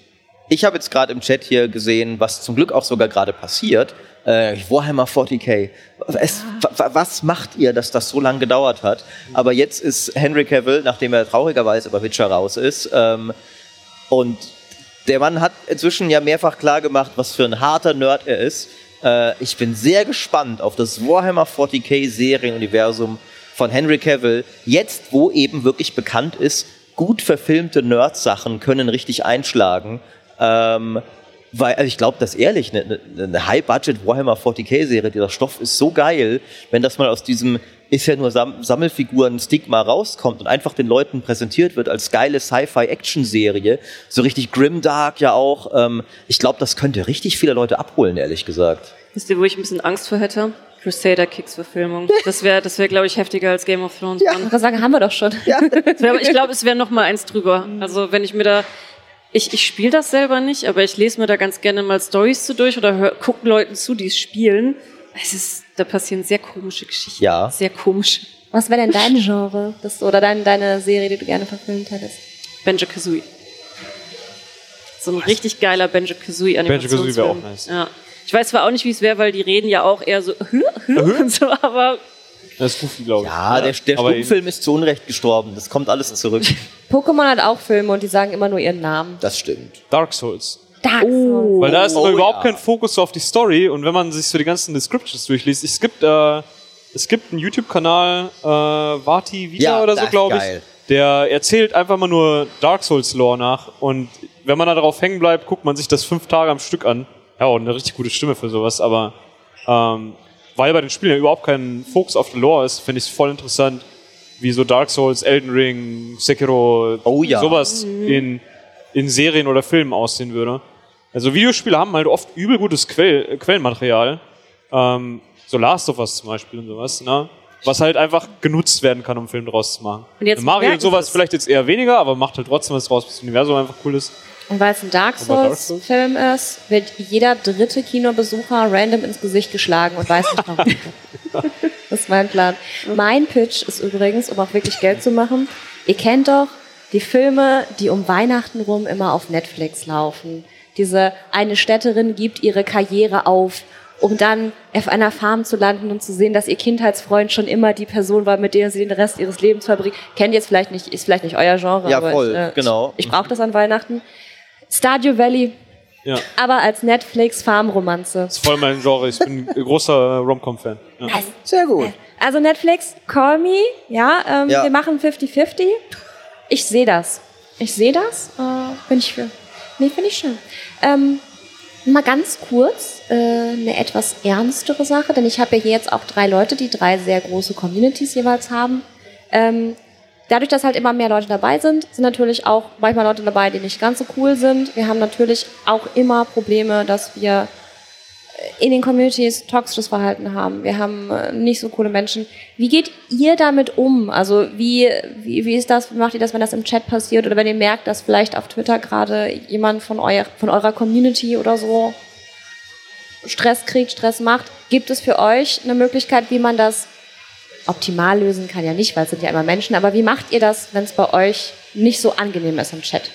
Ich habe jetzt gerade im Chat hier gesehen, was zum Glück auch sogar gerade passiert. Äh, Warhammer 40k. Es, wa- wa- was macht ihr, dass das so lange gedauert hat? Aber jetzt ist Henry Cavill, nachdem er traurigerweise bei Witcher raus ist, ähm, und der Mann hat inzwischen ja mehrfach klar gemacht, was für ein harter Nerd er ist. Äh, ich bin sehr gespannt auf das Warhammer 40k Serienuniversum von Henry Cavill. Jetzt, wo eben wirklich bekannt ist, gut verfilmte Nerd-Sachen können richtig einschlagen. Ähm, weil, also ich glaube das ehrlich, eine, eine, eine High-Budget Warhammer 40k-Serie, der Stoff ist so geil, wenn das mal aus diesem ist ja nur Sam Sammelfiguren-Stigma rauskommt und einfach den Leuten präsentiert wird als geile Sci-Fi-Action-Serie, so richtig grimdark ja auch. Ähm, ich glaube, das könnte richtig viele Leute abholen, ehrlich gesagt. Wisst ihr, wo ich ein bisschen Angst vor hätte? Crusader Kicks Verfilmung. Das wäre, das wäre, glaube ich, heftiger als Game of Thrones. Ja. Ich sagen, haben wir doch schon. [laughs] Das wär, ich glaube, es wäre noch mal eins drüber. Also wenn ich mir da, ich, ich spiele das selber nicht, aber ich lese mir da ganz gerne mal Stories zu durch oder gucke Leuten zu, die es spielen. Es ist, da passieren sehr komische Geschichten. Ja. Sehr komische. Was wäre denn dein Genre das, oder dein, deine Serie, die du gerne verfilmt hättest? Banjo Kazooie. So ein richtig geiler Banjo Kazooie Banjo-Kazooie wäre auch nice. Ja. Ich weiß zwar auch nicht, wie es wäre, weil die reden ja auch eher so und so, aber Das ist Goofy, glaube ich. Ja, der, der Aber Stummfilm ist zu Unrecht gestorben. Das kommt alles zurück. [laughs] Pokémon hat auch Filme und die sagen immer nur ihren Namen. Das stimmt. Dark Souls. Dark Souls. Weil da ist Oh, aber überhaupt ja. kein Fokus so auf die Story und wenn man sich so die ganzen Descriptions durchliest, es gibt, äh, es gibt einen YouTube-Kanal, äh, Vati Vida Ja, oder so, glaube ich. Der erzählt einfach mal nur Dark Souls Lore nach und wenn man da drauf hängen bleibt, guckt man sich das fünf Tage am Stück an. Ja, und eine richtig gute Stimme für sowas, aber ähm, weil bei den Spielen ja überhaupt kein Fokus auf die Lore ist, finde ich es voll interessant, wie so Dark Souls, Elden Ring, Sekiro, Oh ja. sowas in, in Serien oder Filmen aussehen würde. Also Videospiele haben halt oft übel gutes Quell, Quellenmaterial. Ähm, so Last of Us zum Beispiel und sowas, ne? Was halt einfach genutzt werden kann, um einen Film draus zu machen. Und jetzt Mario und sowas sie's. vielleicht jetzt eher weniger, aber macht halt trotzdem was draus, bis das Universum einfach cool ist. Und weil es ein Dark Souls-Film ist, wird jeder dritte Kinobesucher random ins Gesicht geschlagen und weiß nicht warum. [laughs] das ist mein Plan. Mein Pitch ist übrigens, um auch wirklich Geld zu machen, ihr kennt doch die Filme, die um Weihnachten rum immer auf Netflix laufen. Diese eine Städterin gibt ihre Karriere auf, um dann auf einer Farm zu landen und zu sehen, dass ihr Kindheitsfreund schon immer die Person war, mit der sie den Rest ihres Lebens verbringt. Kennt ihr jetzt vielleicht nicht, ist vielleicht nicht euer Genre, Ja, aber voll, ich, äh, genau. ich, ich brauche das an Weihnachten. Stardew Valley, Ja, aber als Netflix-Farm-Romanze. das ist voll mein Genre. Ich bin [laughs] ein großer Rom-Com-Fan. Ja. Sehr gut. Also Netflix, call me, ja, ähm, Ja. wir machen 50-50. Ich sehe das. Ich sehe das, äh, bin ich für. Nee, finde ich schön. Ähm, mal ganz kurz äh, eine etwas ernstere Sache, denn ich habe ja hier jetzt auch drei Leute, die drei sehr große Communities jeweils haben. Ähm, dadurch, dass halt immer mehr Leute dabei sind, sind natürlich auch manchmal Leute dabei, die nicht ganz so cool sind. Wir haben natürlich auch immer Probleme, dass wir in den Communities toxisches Verhalten haben. Wir haben äh, nicht so coole Menschen. Wie geht ihr damit um? Also wie, wie, wie ist das, wie macht ihr das, wenn das im Chat passiert oder wenn ihr merkt, dass vielleicht auf Twitter gerade jemand von, euer, von eurer Community oder so Stress kriegt, Stress macht? Gibt es für euch eine Möglichkeit, wie man das optimal lösen kann? Ja nicht, weil es sind ja immer Menschen, aber wie macht ihr das, wenn es bei euch nicht so angenehm ist im Chat?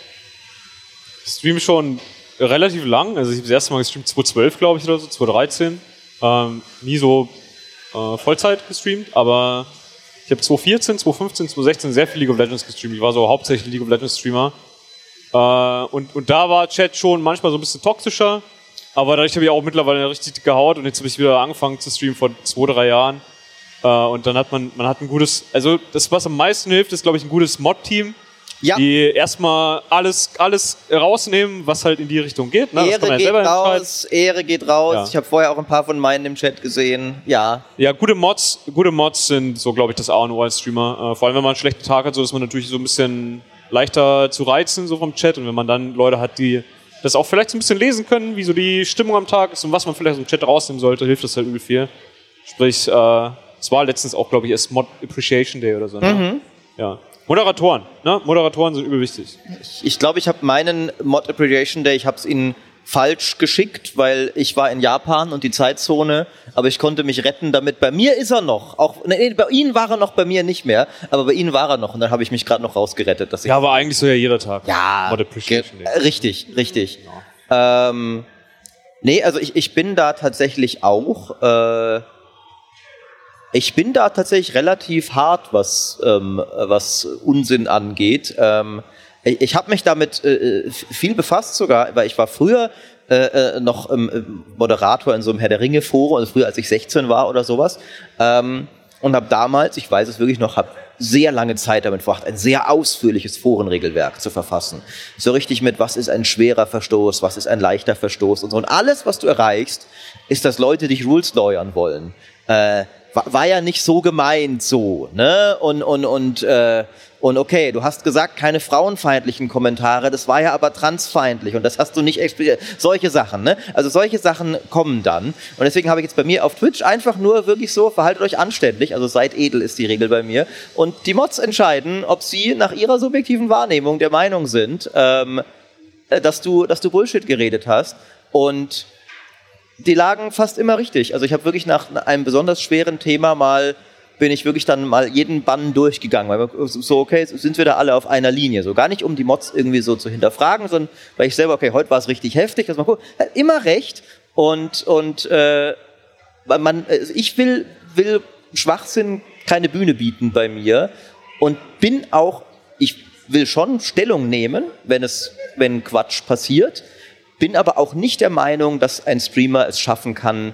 Ich streame schon relativ lang. Also ich habe das erste Mal gestreamt 2012, glaube ich, oder so, 2013. Ähm, nie so äh, Vollzeit gestreamt, aber ich habe 2014, 2015, 2016 sehr viel League of Legends gestreamt. Ich war so hauptsächlich League of Legends Streamer. Äh, und, und da war Chat schon manchmal so ein bisschen toxischer, aber dadurch habe ich auch mittlerweile richtig dicke Haut und jetzt habe ich wieder angefangen zu streamen vor zwei, drei Jahren. Äh, und dann hat man, man hat ein gutes, also das, was am meisten hilft, ist, glaube ich, ein gutes Mod-Team Ja. die erstmal alles, alles rausnehmen, was halt in die Richtung geht. Ne? Ehre geht raus, Ehre geht raus. Ja. Ich habe vorher auch ein paar von meinen im Chat gesehen. Ja, Ja, gute Mods, gute Mods sind so, glaube ich, das A und O als Streamer. Äh, vor allem, wenn man einen schlechten Tag hat, so ist man natürlich so ein bisschen leichter zu reizen, so vom Chat. Und wenn man dann Leute hat, die das auch vielleicht so ein bisschen lesen können, wie so die Stimmung am Tag ist und was man vielleicht aus dem Chat rausnehmen sollte, hilft das halt übel viel. Sprich, äh, es war letztens auch, glaube ich, erst Mod Appreciation Day oder so. Ne? Ja. Moderatoren, ne? Moderatoren sind übel wichtig. ich, glaube, ich habe meinen Mod Appreciation Day, ich habe es ihnen falsch geschickt, weil ich war in Japan und die Zeitzone, aber ich konnte mich retten damit. Bei mir ist er noch. Auch, nee, bei Ihnen war er noch, bei mir nicht mehr, aber bei Ihnen war er noch und dann habe ich mich gerade noch rausgerettet. Dass ich Ja, aber eigentlich so ja jeder Tag. Ja, Mod Appreciation Day. äh, richtig, richtig. Ähm, nee, also ich, ich bin da tatsächlich auch, äh, ich bin da tatsächlich relativ hart, was, ähm, was Unsinn angeht. Ähm, ich ich habe mich damit äh, f- viel befasst sogar, weil ich war früher äh, äh, noch ähm, äh, Moderator in so einem Herr der Ringe Forum, also früher als ich 16 war oder sowas. Ähm, und habe damals, ich weiß es wirklich noch, habe sehr lange Zeit damit verbracht, ein sehr ausführliches Forenregelwerk zu verfassen. So richtig mit, was ist ein schwerer Verstoß, was ist ein leichter Verstoß und so. Und alles, was du erreichst, ist, dass Leute dich Rules lawyern wollen. Äh, war, war ja nicht so gemeint so, ne? Und, und, und, äh, und okay, du hast gesagt, keine frauenfeindlichen Kommentare, das war ja aber transfeindlich und das hast du nicht explizit. Solche Sachen, ne? Also solche Sachen kommen dann. Und deswegen habe ich jetzt bei mir auf Twitch einfach nur wirklich so, verhaltet euch anständig, also seid edel ist die Regel bei mir. Und die Mods entscheiden, ob sie nach ihrer subjektiven Wahrnehmung der Meinung sind, ähm, äh, dass du, dass du Bullshit geredet hast. Und die lagen fast immer richtig. Also ich habe wirklich nach einem besonders schweren Thema mal bin ich wirklich dann mal jeden Bann durchgegangen, weil so okay, sind wir da alle auf einer Linie, so gar nicht um die Mods irgendwie so zu hinterfragen, sondern weil ich selber okay, heute war es richtig heftig, dass man guckt, hat immer recht und und äh, man äh, ich will will Schwachsinn keine Bühne bieten bei mir und bin auch, ich will schon Stellung nehmen, wenn es, wenn Quatsch passiert, bin aber auch nicht der Meinung, dass ein Streamer es schaffen kann,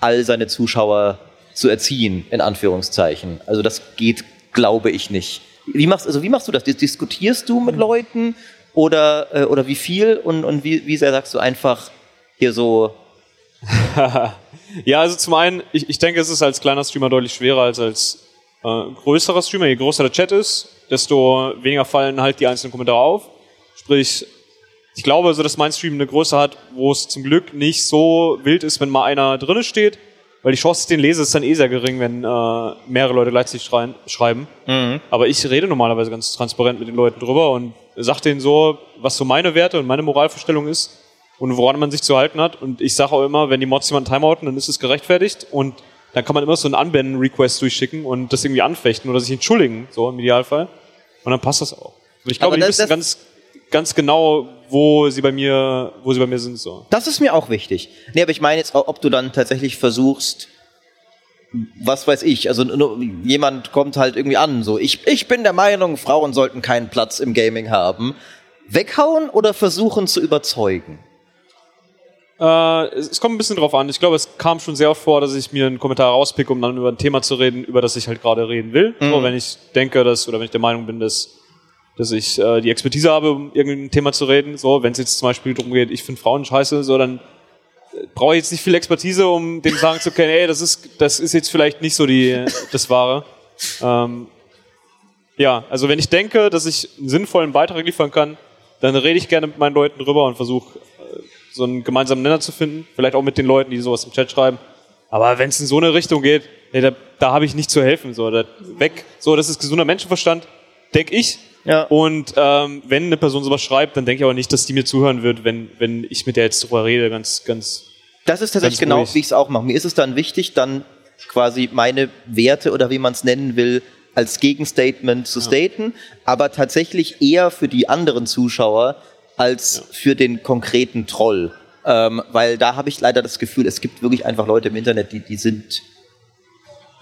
all seine Zuschauer zu erziehen, in Anführungszeichen. Also das geht, glaube ich, nicht. Wie machst, also wie machst du das? Diskutierst du mit Leuten oder, äh, oder wie viel und, und wie, wie sehr sagst du einfach hier so? [laughs] ja, also zum einen, ich, ich denke, es ist als kleiner Streamer deutlich schwerer als als äh, größerer Streamer. Je größer der Chat ist, desto weniger fallen halt die einzelnen Kommentare auf. Sprich, ich glaube also, dass mein Stream eine Größe hat, wo es zum Glück nicht so wild ist, wenn mal einer drinne steht, weil die Chance, dass ich den lese, ist dann eh sehr gering, wenn äh, mehrere Leute gleichzeitig schreien, schreiben. Mhm. Aber ich rede normalerweise ganz transparent mit den Leuten drüber und sage denen so, was so meine Werte und meine Moralvorstellung ist und woran man sich zu halten hat. Und ich sage auch immer, wenn die Mods jemanden timeouten, dann ist es gerechtfertigt und dann kann man immer so einen Unban-Request durchschicken und das irgendwie anfechten oder sich entschuldigen, so im Idealfall. Und dann passt das auch. Und ich glaube, die wissen ganz, ganz genau, wo sie bei mir, wo sie bei mir sind. So. Das ist mir auch wichtig. Nee, aber ich meine jetzt, ob du dann tatsächlich versuchst, was weiß ich, also jemand kommt halt irgendwie an, so ich, ich bin der Meinung, Frauen sollten keinen Platz im Gaming haben. Weghauen oder versuchen zu überzeugen? Äh, es kommt ein bisschen drauf an. Ich glaube, es kam schon sehr oft vor, dass ich mir einen Kommentar rauspicke, um dann über ein Thema zu reden, über das ich halt gerade reden will. Mhm. So, wenn ich denke, dass, oder wenn ich der Meinung bin, dass dass ich äh, die Expertise habe, um irgendein Thema zu reden. So, wenn es jetzt zum Beispiel darum geht, ich finde Frauen scheiße, so dann äh, brauche ich jetzt nicht viel Expertise, um dem sagen zu können, ey, das ist, das ist jetzt vielleicht nicht so die, das Wahre. Ähm, ja, also wenn ich denke, dass ich einen sinnvollen Beitrag liefern kann, dann rede ich gerne mit meinen Leuten drüber und versuche äh, so einen gemeinsamen Nenner zu finden. Vielleicht auch mit den Leuten, die sowas im Chat schreiben. Aber wenn es in so eine Richtung geht, nee, da, da habe ich nicht zu helfen. So, da, weg. So, das ist gesunder Menschenverstand, denke ich. Ja. Und ähm, wenn eine Person sowas schreibt, dann denke ich aber nicht, dass die mir zuhören wird, wenn, wenn ich mit der jetzt drüber rede, ganz, ganz. Das ist tatsächlich genau, ruhig. wie ich es auch mache. Mir ist es dann wichtig, dann quasi meine Werte oder wie man es nennen will, als Gegenstatement zu ja. staten, aber tatsächlich eher für die anderen Zuschauer als ja. für den konkreten Troll. Ähm, weil da habe ich leider das Gefühl, es gibt wirklich einfach Leute im Internet, die, die sind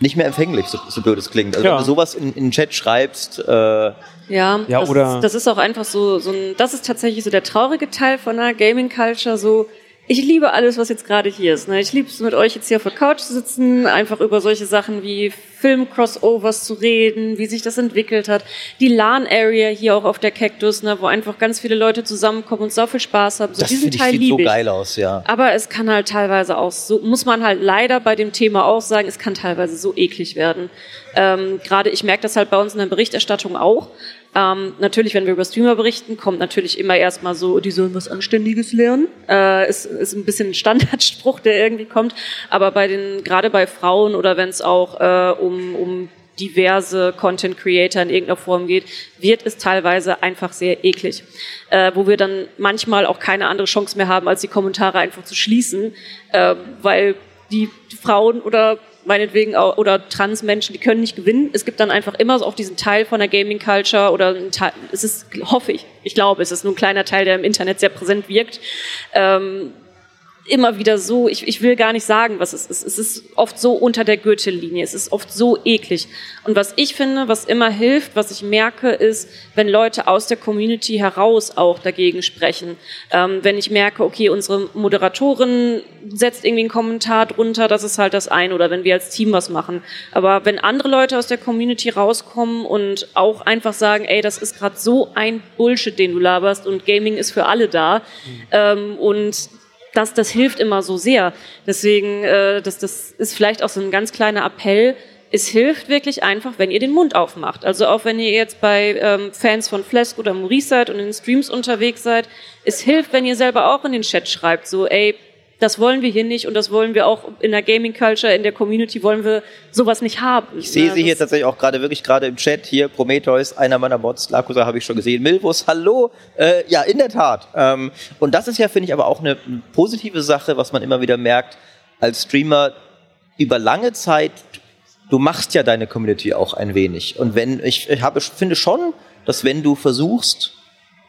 nicht mehr empfänglich, so, so blöd es klingt. Also ja. wenn du sowas in, in den Chat schreibst. Äh, ja, ja das, oder ist, das ist auch einfach so, so ein, das ist tatsächlich so der traurige Teil von einer Gaming-Culture, so ich liebe alles, was jetzt gerade hier ist. Ne? Ich liebe es, mit euch jetzt hier auf der Couch zu sitzen, einfach über solche Sachen wie Film-Crossovers zu reden, wie sich das entwickelt hat. Die LAN-Area hier auch auf der Cactus, ne, wo einfach ganz viele Leute zusammenkommen und so viel Spaß haben. So das diesen Teil sieht so geil aus, ja. Aber es kann halt teilweise auch so, muss man halt leider bei dem Thema auch sagen, es kann teilweise so eklig werden. Ähm, Gerade ich merke das halt bei uns in der Berichterstattung auch. Ähm, natürlich, wenn wir über Streamer berichten, kommt natürlich immer erstmal so, die sollen was Anständiges lernen. Äh, ist, ist ein bisschen ein Standardspruch, der irgendwie kommt. Aber bei den, gerade bei Frauen oder wenn es auch äh, um, um diverse Content Creator in irgendeiner Form geht, wird es teilweise einfach sehr eklig. Äh, wo wir dann manchmal auch keine andere Chance mehr haben, als die Kommentare einfach zu schließen, äh, weil die Frauen oder meinetwegen auch, oder Transmenschen, die können nicht gewinnen. Es gibt dann einfach immer so auch diesen Teil von der Gaming Culture oder ein Teil, es ist, hoffe ich, ich glaube, es ist nur ein kleiner Teil, der im Internet sehr präsent wirkt, ähm, immer wieder so, ich, ich will gar nicht sagen, was es ist. Es ist oft so unter der Gürtellinie, es ist oft so eklig. Und was ich finde, was immer hilft, was ich merke, ist, wenn Leute aus der Community heraus auch dagegen sprechen. Ähm, wenn ich merke, okay, unsere Moderatorin setzt irgendwie einen Kommentar drunter, das ist halt das eine, oder wenn wir als Team was machen. Aber wenn andere Leute aus der Community rauskommen und auch einfach sagen, ey, das ist gerade so ein Bullshit, den du laberst und Gaming ist für alle da mhm. ähm, und das, das hilft immer so sehr. Deswegen, äh, das, das ist vielleicht auch so ein ganz kleiner Appell. Es hilft wirklich einfach, wenn ihr den Mund aufmacht. Also auch wenn ihr jetzt bei ähm, Fans von Flesk oder Maurice seid und in Streams unterwegs seid, es hilft, wenn ihr selber auch in den Chat schreibt, so, ey, das wollen wir hier nicht und das wollen wir auch in der Gaming Culture, in der Community wollen wir sowas nicht haben. Ich sehe ja, sie hier tatsächlich auch gerade wirklich gerade im Chat hier, Prometheus, einer meiner Mods, Lakusa habe ich schon gesehen, Milvus, hallo, äh, ja, in der Tat. Ähm, und das ist ja, finde ich, aber auch eine positive Sache, was man immer wieder merkt, als Streamer über lange Zeit, du machst ja deine Community auch ein wenig. Und wenn, ich, ich habe, finde schon, dass wenn du versuchst,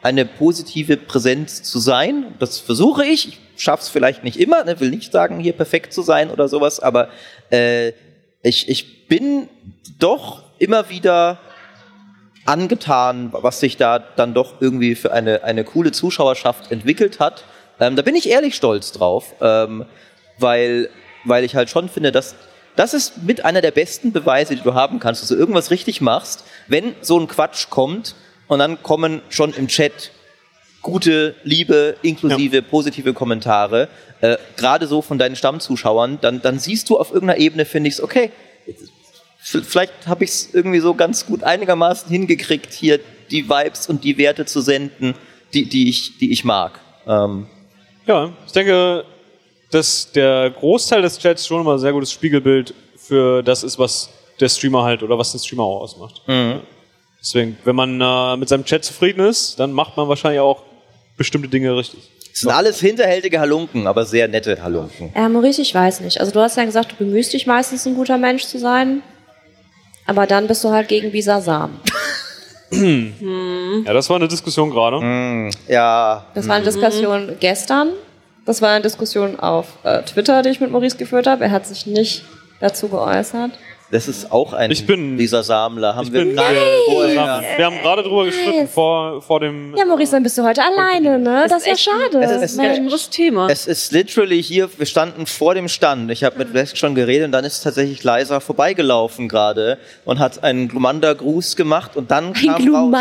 eine positive Präsenz zu sein. Das versuche ich. Ich schaffe es vielleicht nicht immer, ne, will nicht sagen, hier perfekt zu sein oder sowas, aber äh, ich, ich bin doch immer wieder angetan, was sich da dann doch irgendwie für eine, eine coole Zuschauerschaft entwickelt hat. Ähm, da bin ich ehrlich stolz drauf, ähm, weil, weil ich halt schon finde, dass das ist mit einer der besten Beweise, die du haben kannst, dass du irgendwas richtig machst, wenn so ein Quatsch kommt und dann kommen schon im Chat gute, liebe, inklusive, positive Kommentare, äh, gerade so von deinen Stammzuschauern, dann, dann siehst du auf irgendeiner Ebene, finde ich es, okay, vielleicht habe ich es irgendwie so ganz gut einigermaßen hingekriegt, hier die Vibes und die Werte zu senden, die, die, ich, die ich mag. Ähm, Ja, ich denke, dass der Großteil des Chats schon immer ein sehr gutes Spiegelbild für das ist, was der Streamer halt oder was den Streamer auch ausmacht. Deswegen, wenn man äh, mit seinem Chat zufrieden ist, dann macht man wahrscheinlich auch bestimmte Dinge richtig. es sind alles hinterhältige Halunken, aber sehr nette Halunken. Äh, Maurice, ich weiß nicht. Also du hast ja gesagt, du bemühst dich meistens, ein guter Mensch zu sein. Aber dann bist du halt gegen Bisasam. Ja, das war eine Diskussion gerade. Ja, Das war eine Diskussion gestern. Das war eine Diskussion auf äh, Twitter, die ich mit Maurice geführt habe. Er hat sich nicht dazu geäußert. Das ist auch ein Ich bin- dieser Samler. Haben Ich wir bin, gerade vorher. wir haben gerade drüber gestritten vor, vor dem. Ja, Maurice, dann bist du heute alleine, ne? Das ist ja echt schade. es ist- Mensch. Anderes Thema. Es ist literally hier, wir standen vor dem Stand. Ich habe mit West schon geredet und dann ist tatsächlich Liza vorbeigelaufen gerade und hat einen Glumanda-Gruß gemacht und dann kam, raus,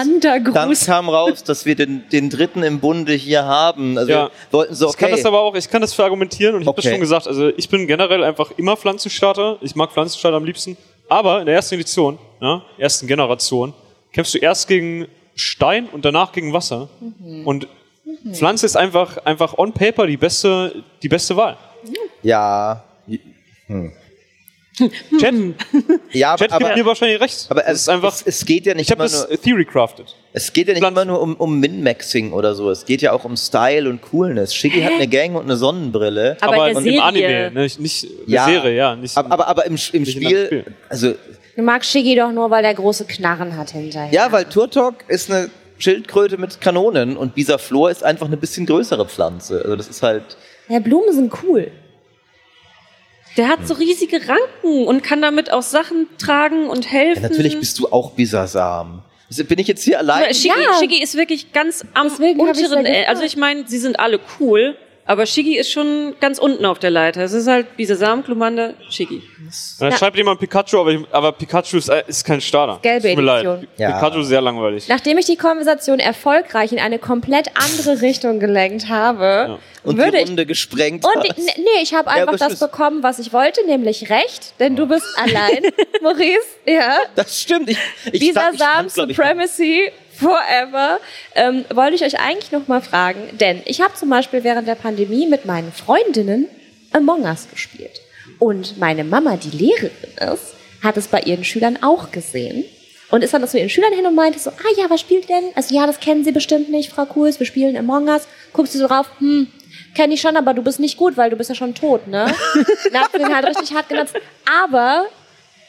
dann kam raus, dass wir den, den dritten im Bunde hier haben. Also Ja. wir wollten so, Ich kann das okay, aber auch, ich kann das verargumentieren und ich habe das Okay. schon gesagt. Also ich bin generell einfach immer Pflanzenstarter. Ich mag Pflanzenstarter am liebsten. Aber in der ersten Edition, ja, ersten Generation, kämpfst du erst gegen Stein und danach gegen Wasser. Und Pflanze ist einfach, einfach on paper die beste, die beste Wahl. ja, [laughs] Chat, ja, Chat aber, gibt mir wahrscheinlich recht. aber das es, ist einfach, es, es geht ja nicht ich habe immer das nur, Theory crafted. es geht ja nicht Pflanzen. immer nur um, um Min-Maxing oder so. Es geht ja auch um Style und Coolness. Shiggy hat eine Gang und eine Sonnenbrille. Aber in der im Anime, ne, nicht, der Serie, ja. Nicht, aber, aber, aber im, im Spiel, Spiel. also Du magst Shiggy doch nur, weil der große Knarren hat hinterher. Ja, weil Turtok ist eine Schildkröte mit Kanonen und Bisaflor ist einfach eine bisschen größere Pflanze. Also das ist halt. Ja, Blumen sind cool. Der hat so riesige Ranken und kann damit auch Sachen tragen und helfen. Ja, natürlich bist du auch Bisasam. Bin ich jetzt hier allein? Shiggy, Ja. Shiggy ist wirklich ganz am Deswegen unteren Ende. Also ich meine, sie sind alle cool, aber Shiggy ist schon ganz unten auf der Leiter. Es ist halt Bisasam, Klumanda, Shiggy. Dann schreibt jemand Pikachu, aber, ich, aber Pikachu ist, äh, ist kein Starter. Gelbe Tut mir leid. Edition. Ja. Pikachu ist sehr langweilig. Nachdem ich die Konversation erfolgreich in eine komplett andere Richtung gelenkt habe, und würde die ich Runde gesprengt Und hast. ich, nee, ich habe einfach das bekommen, was ich wollte, nämlich Recht, denn du bist allein, [laughs] Maurice. Ja. Das stimmt. Ich, ich Dieser stand- ich Sam stand, glaub ich, Supremacy forever. Ähm, wollte ich euch eigentlich noch mal fragen, denn ich habe zum Beispiel während der Pandemie mit meinen Freundinnen Among Us gespielt. Und meine Mama, die Lehrerin ist, hat es bei ihren Schülern auch gesehen. Und ist dann zu ihren Schülern hin und meinte so, ah ja, was spielt denn? Also ja, das kennen sie bestimmt nicht, Frau Kuhls, wir spielen Among Us. Guckst du so drauf, hm, kenne ich schon, aber du bist nicht gut, weil du bist ja schon tot, ne? [laughs] Dann hat halt richtig hart genutzt. Aber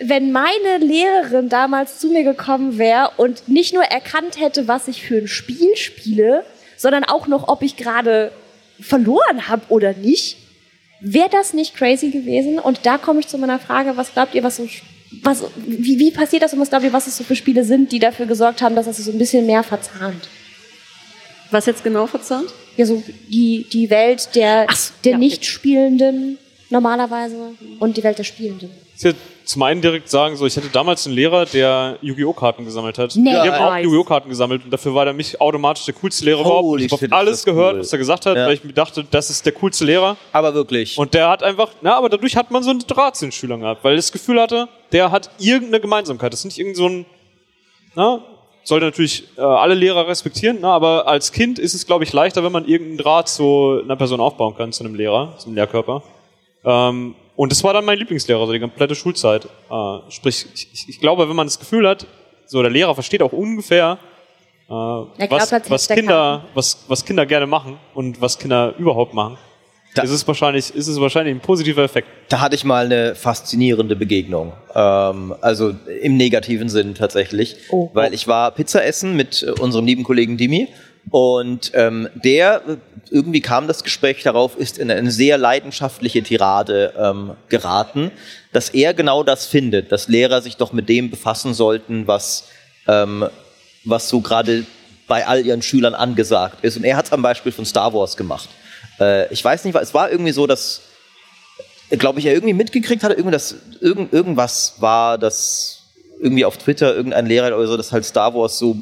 wenn meine Lehrerin damals zu mir gekommen wäre und nicht nur erkannt hätte, was ich für ein Spiel spiele, sondern auch noch, ob ich gerade verloren habe oder nicht, wäre das nicht crazy gewesen? Und da komme ich zu meiner Frage, was glaubt ihr, was so, was, wie, wie passiert das und was glaubt ihr, was es so für Spiele sind, die dafür gesorgt haben, dass es so ein bisschen mehr verzahnt? Was jetzt genau verzahnt? Ja, so die, die Welt der, so, der ja, okay. Nicht-Spielenden normalerweise und die Welt der Spielenden. Zum einen direkt sagen, so, ich hatte damals einen Lehrer, der Yu-Gi-Oh! Karten gesammelt hat. Nee. Wir haben auch Nice. Yu-Gi-Oh! Karten gesammelt und dafür war der mich automatisch der coolste Lehrer überhaupt. Holy Ich habe alles gehört, cool. was er gesagt hat, Ja. weil ich mir dachte, das ist der coolste Lehrer. Aber wirklich. Und der hat einfach, na, aber dadurch hat man so einen Draht zu den Schülern gehabt, weil das Gefühl hatte, der hat irgendeine Gemeinsamkeit. Das ist nicht irgend so ein, na, sollte natürlich äh, alle Lehrer respektieren, na, aber als Kind ist es, glaube ich, leichter, wenn man irgendeinen Draht zu einer Person aufbauen kann, zu einem Lehrer, zu einem Lehrkörper. Ähm, und das war dann mein Lieblingslehrer, so die komplette Schulzeit. Äh, sprich, ich, ich- ich glaube, wenn man das Gefühl hat, so der Lehrer versteht auch ungefähr, äh, was, was, Kinder, was, was Kinder gerne machen und was Kinder überhaupt machen, Da- ist es wahrscheinlich, ist es wahrscheinlich ein positiver Effekt. Da hatte ich mal eine faszinierende Begegnung. Ähm, also im negativen Sinn tatsächlich. Oh. Weil ich war Pizza essen mit äh, unserem lieben Kollegen Dimi. Und ähm, der irgendwie kam das Gespräch darauf, ist in eine sehr leidenschaftliche Tirade ähm, geraten, dass er genau das findet, dass Lehrer sich doch mit dem befassen sollten, was, ähm, was so gerade bei all ihren Schülern angesagt ist. Und er hat es am Beispiel von Star Wars gemacht. Äh, ich weiß nicht, es war irgendwie so, dass, glaube ich, er irgendwie mitgekriegt hatte, irgendwie das, irgend, irgendwas war, dass irgendwie auf Twitter irgendein Lehrer oder so, dass halt Star Wars so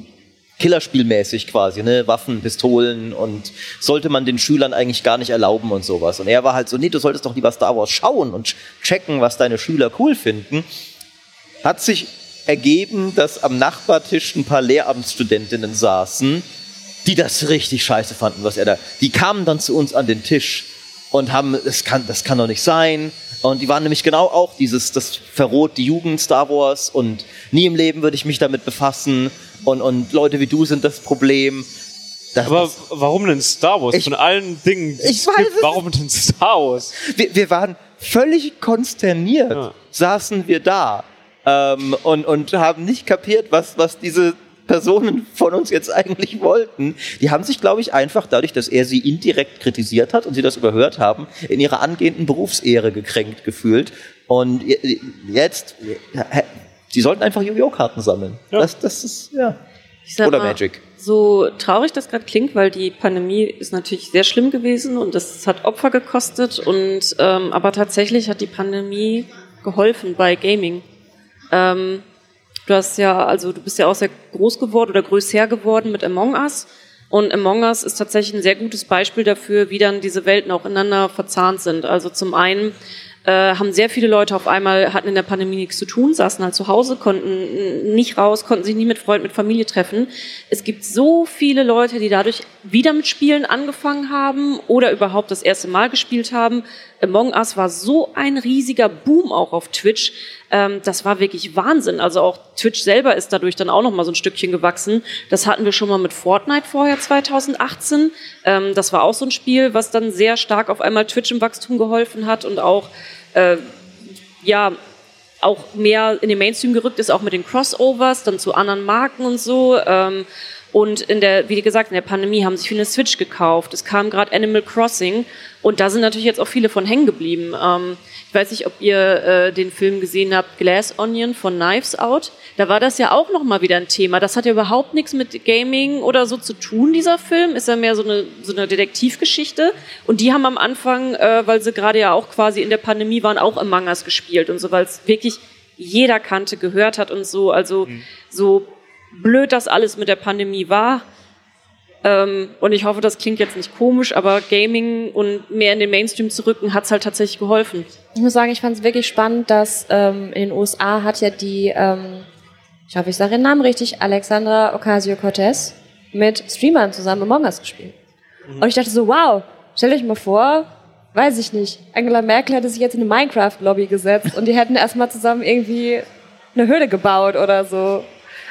Killerspielmäßig quasi, ne? Waffen, Pistolen und sollte man den Schülern eigentlich gar nicht erlauben und sowas. Und er war halt so, nee, du solltest doch lieber Star Wars schauen und checken, was deine Schüler cool finden. Hat sich ergeben, dass am Nachbartisch ein paar Lehramtsstudentinnen saßen, die das richtig scheiße fanden, was er da. Die kamen dann zu uns an den Tisch und haben, das kann, das kann doch nicht sein. Und die waren nämlich genau auch dieses, das verroht die Jugend Star Wars und nie im Leben würde ich mich damit befassen und, und Leute wie du sind das Problem. Das, Aber warum denn Star Wars? Ich, Von allen Dingen, ich es gibt, warum denn Star Wars? Wir, wir waren völlig konsterniert, ja. saßen wir da ähm, und, und haben nicht kapiert, was, was diese Personen von uns jetzt eigentlich wollten. Die haben sich, glaube ich, einfach dadurch, dass er sie indirekt kritisiert hat und sie das überhört haben, in ihrer angehenden Berufsehre gekränkt gefühlt. Und jetzt Sie sollten einfach Yu-Gi-Oh! sammeln. Ja. Das, das ist, ja. Oder mal, Magic. So traurig das gerade klingt, weil die Pandemie ist natürlich sehr schlimm gewesen und das hat Opfer gekostet und ähm, aber tatsächlich hat die Pandemie geholfen bei Gaming. Ähm, du hast ja, also du bist ja auch sehr groß geworden oder größer geworden mit Among Us. Und Among Us ist tatsächlich ein sehr gutes Beispiel dafür, wie dann diese Welten auch ineinander verzahnt sind. Also zum einen äh, haben sehr viele Leute auf einmal, hatten in der Pandemie nichts zu tun, saßen halt zu Hause, konnten nicht raus, konnten sich nie mit Freunden, mit Familie treffen. Es gibt so viele Leute, die dadurch wieder mit Spielen angefangen haben oder überhaupt das erste Mal gespielt haben. Among Us war so ein riesiger Boom auch auf Twitch. Ähm, das war wirklich Wahnsinn. Also auch Twitch selber ist dadurch dann auch noch mal so ein Stückchen gewachsen. Das hatten wir schon mal mit Fortnite vorher 2018. Ähm, das war auch so ein Spiel, was dann sehr stark auf einmal Twitch im Wachstum geholfen hat und auch äh, ja auch mehr in den Mainstream gerückt ist, auch mit den Crossovers, dann zu anderen Marken und so. Ähm, und in der, wie gesagt, in der Pandemie haben sich viele Switch gekauft. Es kam gerade Animal Crossing und da sind natürlich jetzt auch viele von hängen geblieben. Ähm, ich weiß nicht, ob ihr äh, den Film gesehen habt, Glass Onion von Knives Out. Da war das ja auch nochmal wieder ein Thema. Das hat ja überhaupt nichts mit Gaming oder so zu tun, dieser Film. Ist ja mehr so eine, so eine Detektivgeschichte. Und die haben am Anfang, äh, weil sie gerade ja auch quasi in der Pandemie waren, auch im Mangas gespielt und so, weil es wirklich jeder kannte, gehört hat und so. Also mhm. so blöd das alles mit der Pandemie war. Ähm, und ich hoffe, das klingt jetzt nicht komisch, aber Gaming und mehr in den Mainstream zu rücken, hat es halt tatsächlich geholfen. Ich muss sagen, ich fand es wirklich spannend, dass ähm, in den USA hat ja die, ähm, ich hoffe, ich sage den Namen richtig, Alexandra Ocasio-Cortez mit Streamern zusammen Among Us gespielt. Mhm. Und ich dachte so, wow, stellt euch mal vor, weiß ich nicht, Angela Merkel hätte sich jetzt in eine Minecraft-Lobby gesetzt und die hätten erstmal zusammen irgendwie eine Höhle gebaut oder so.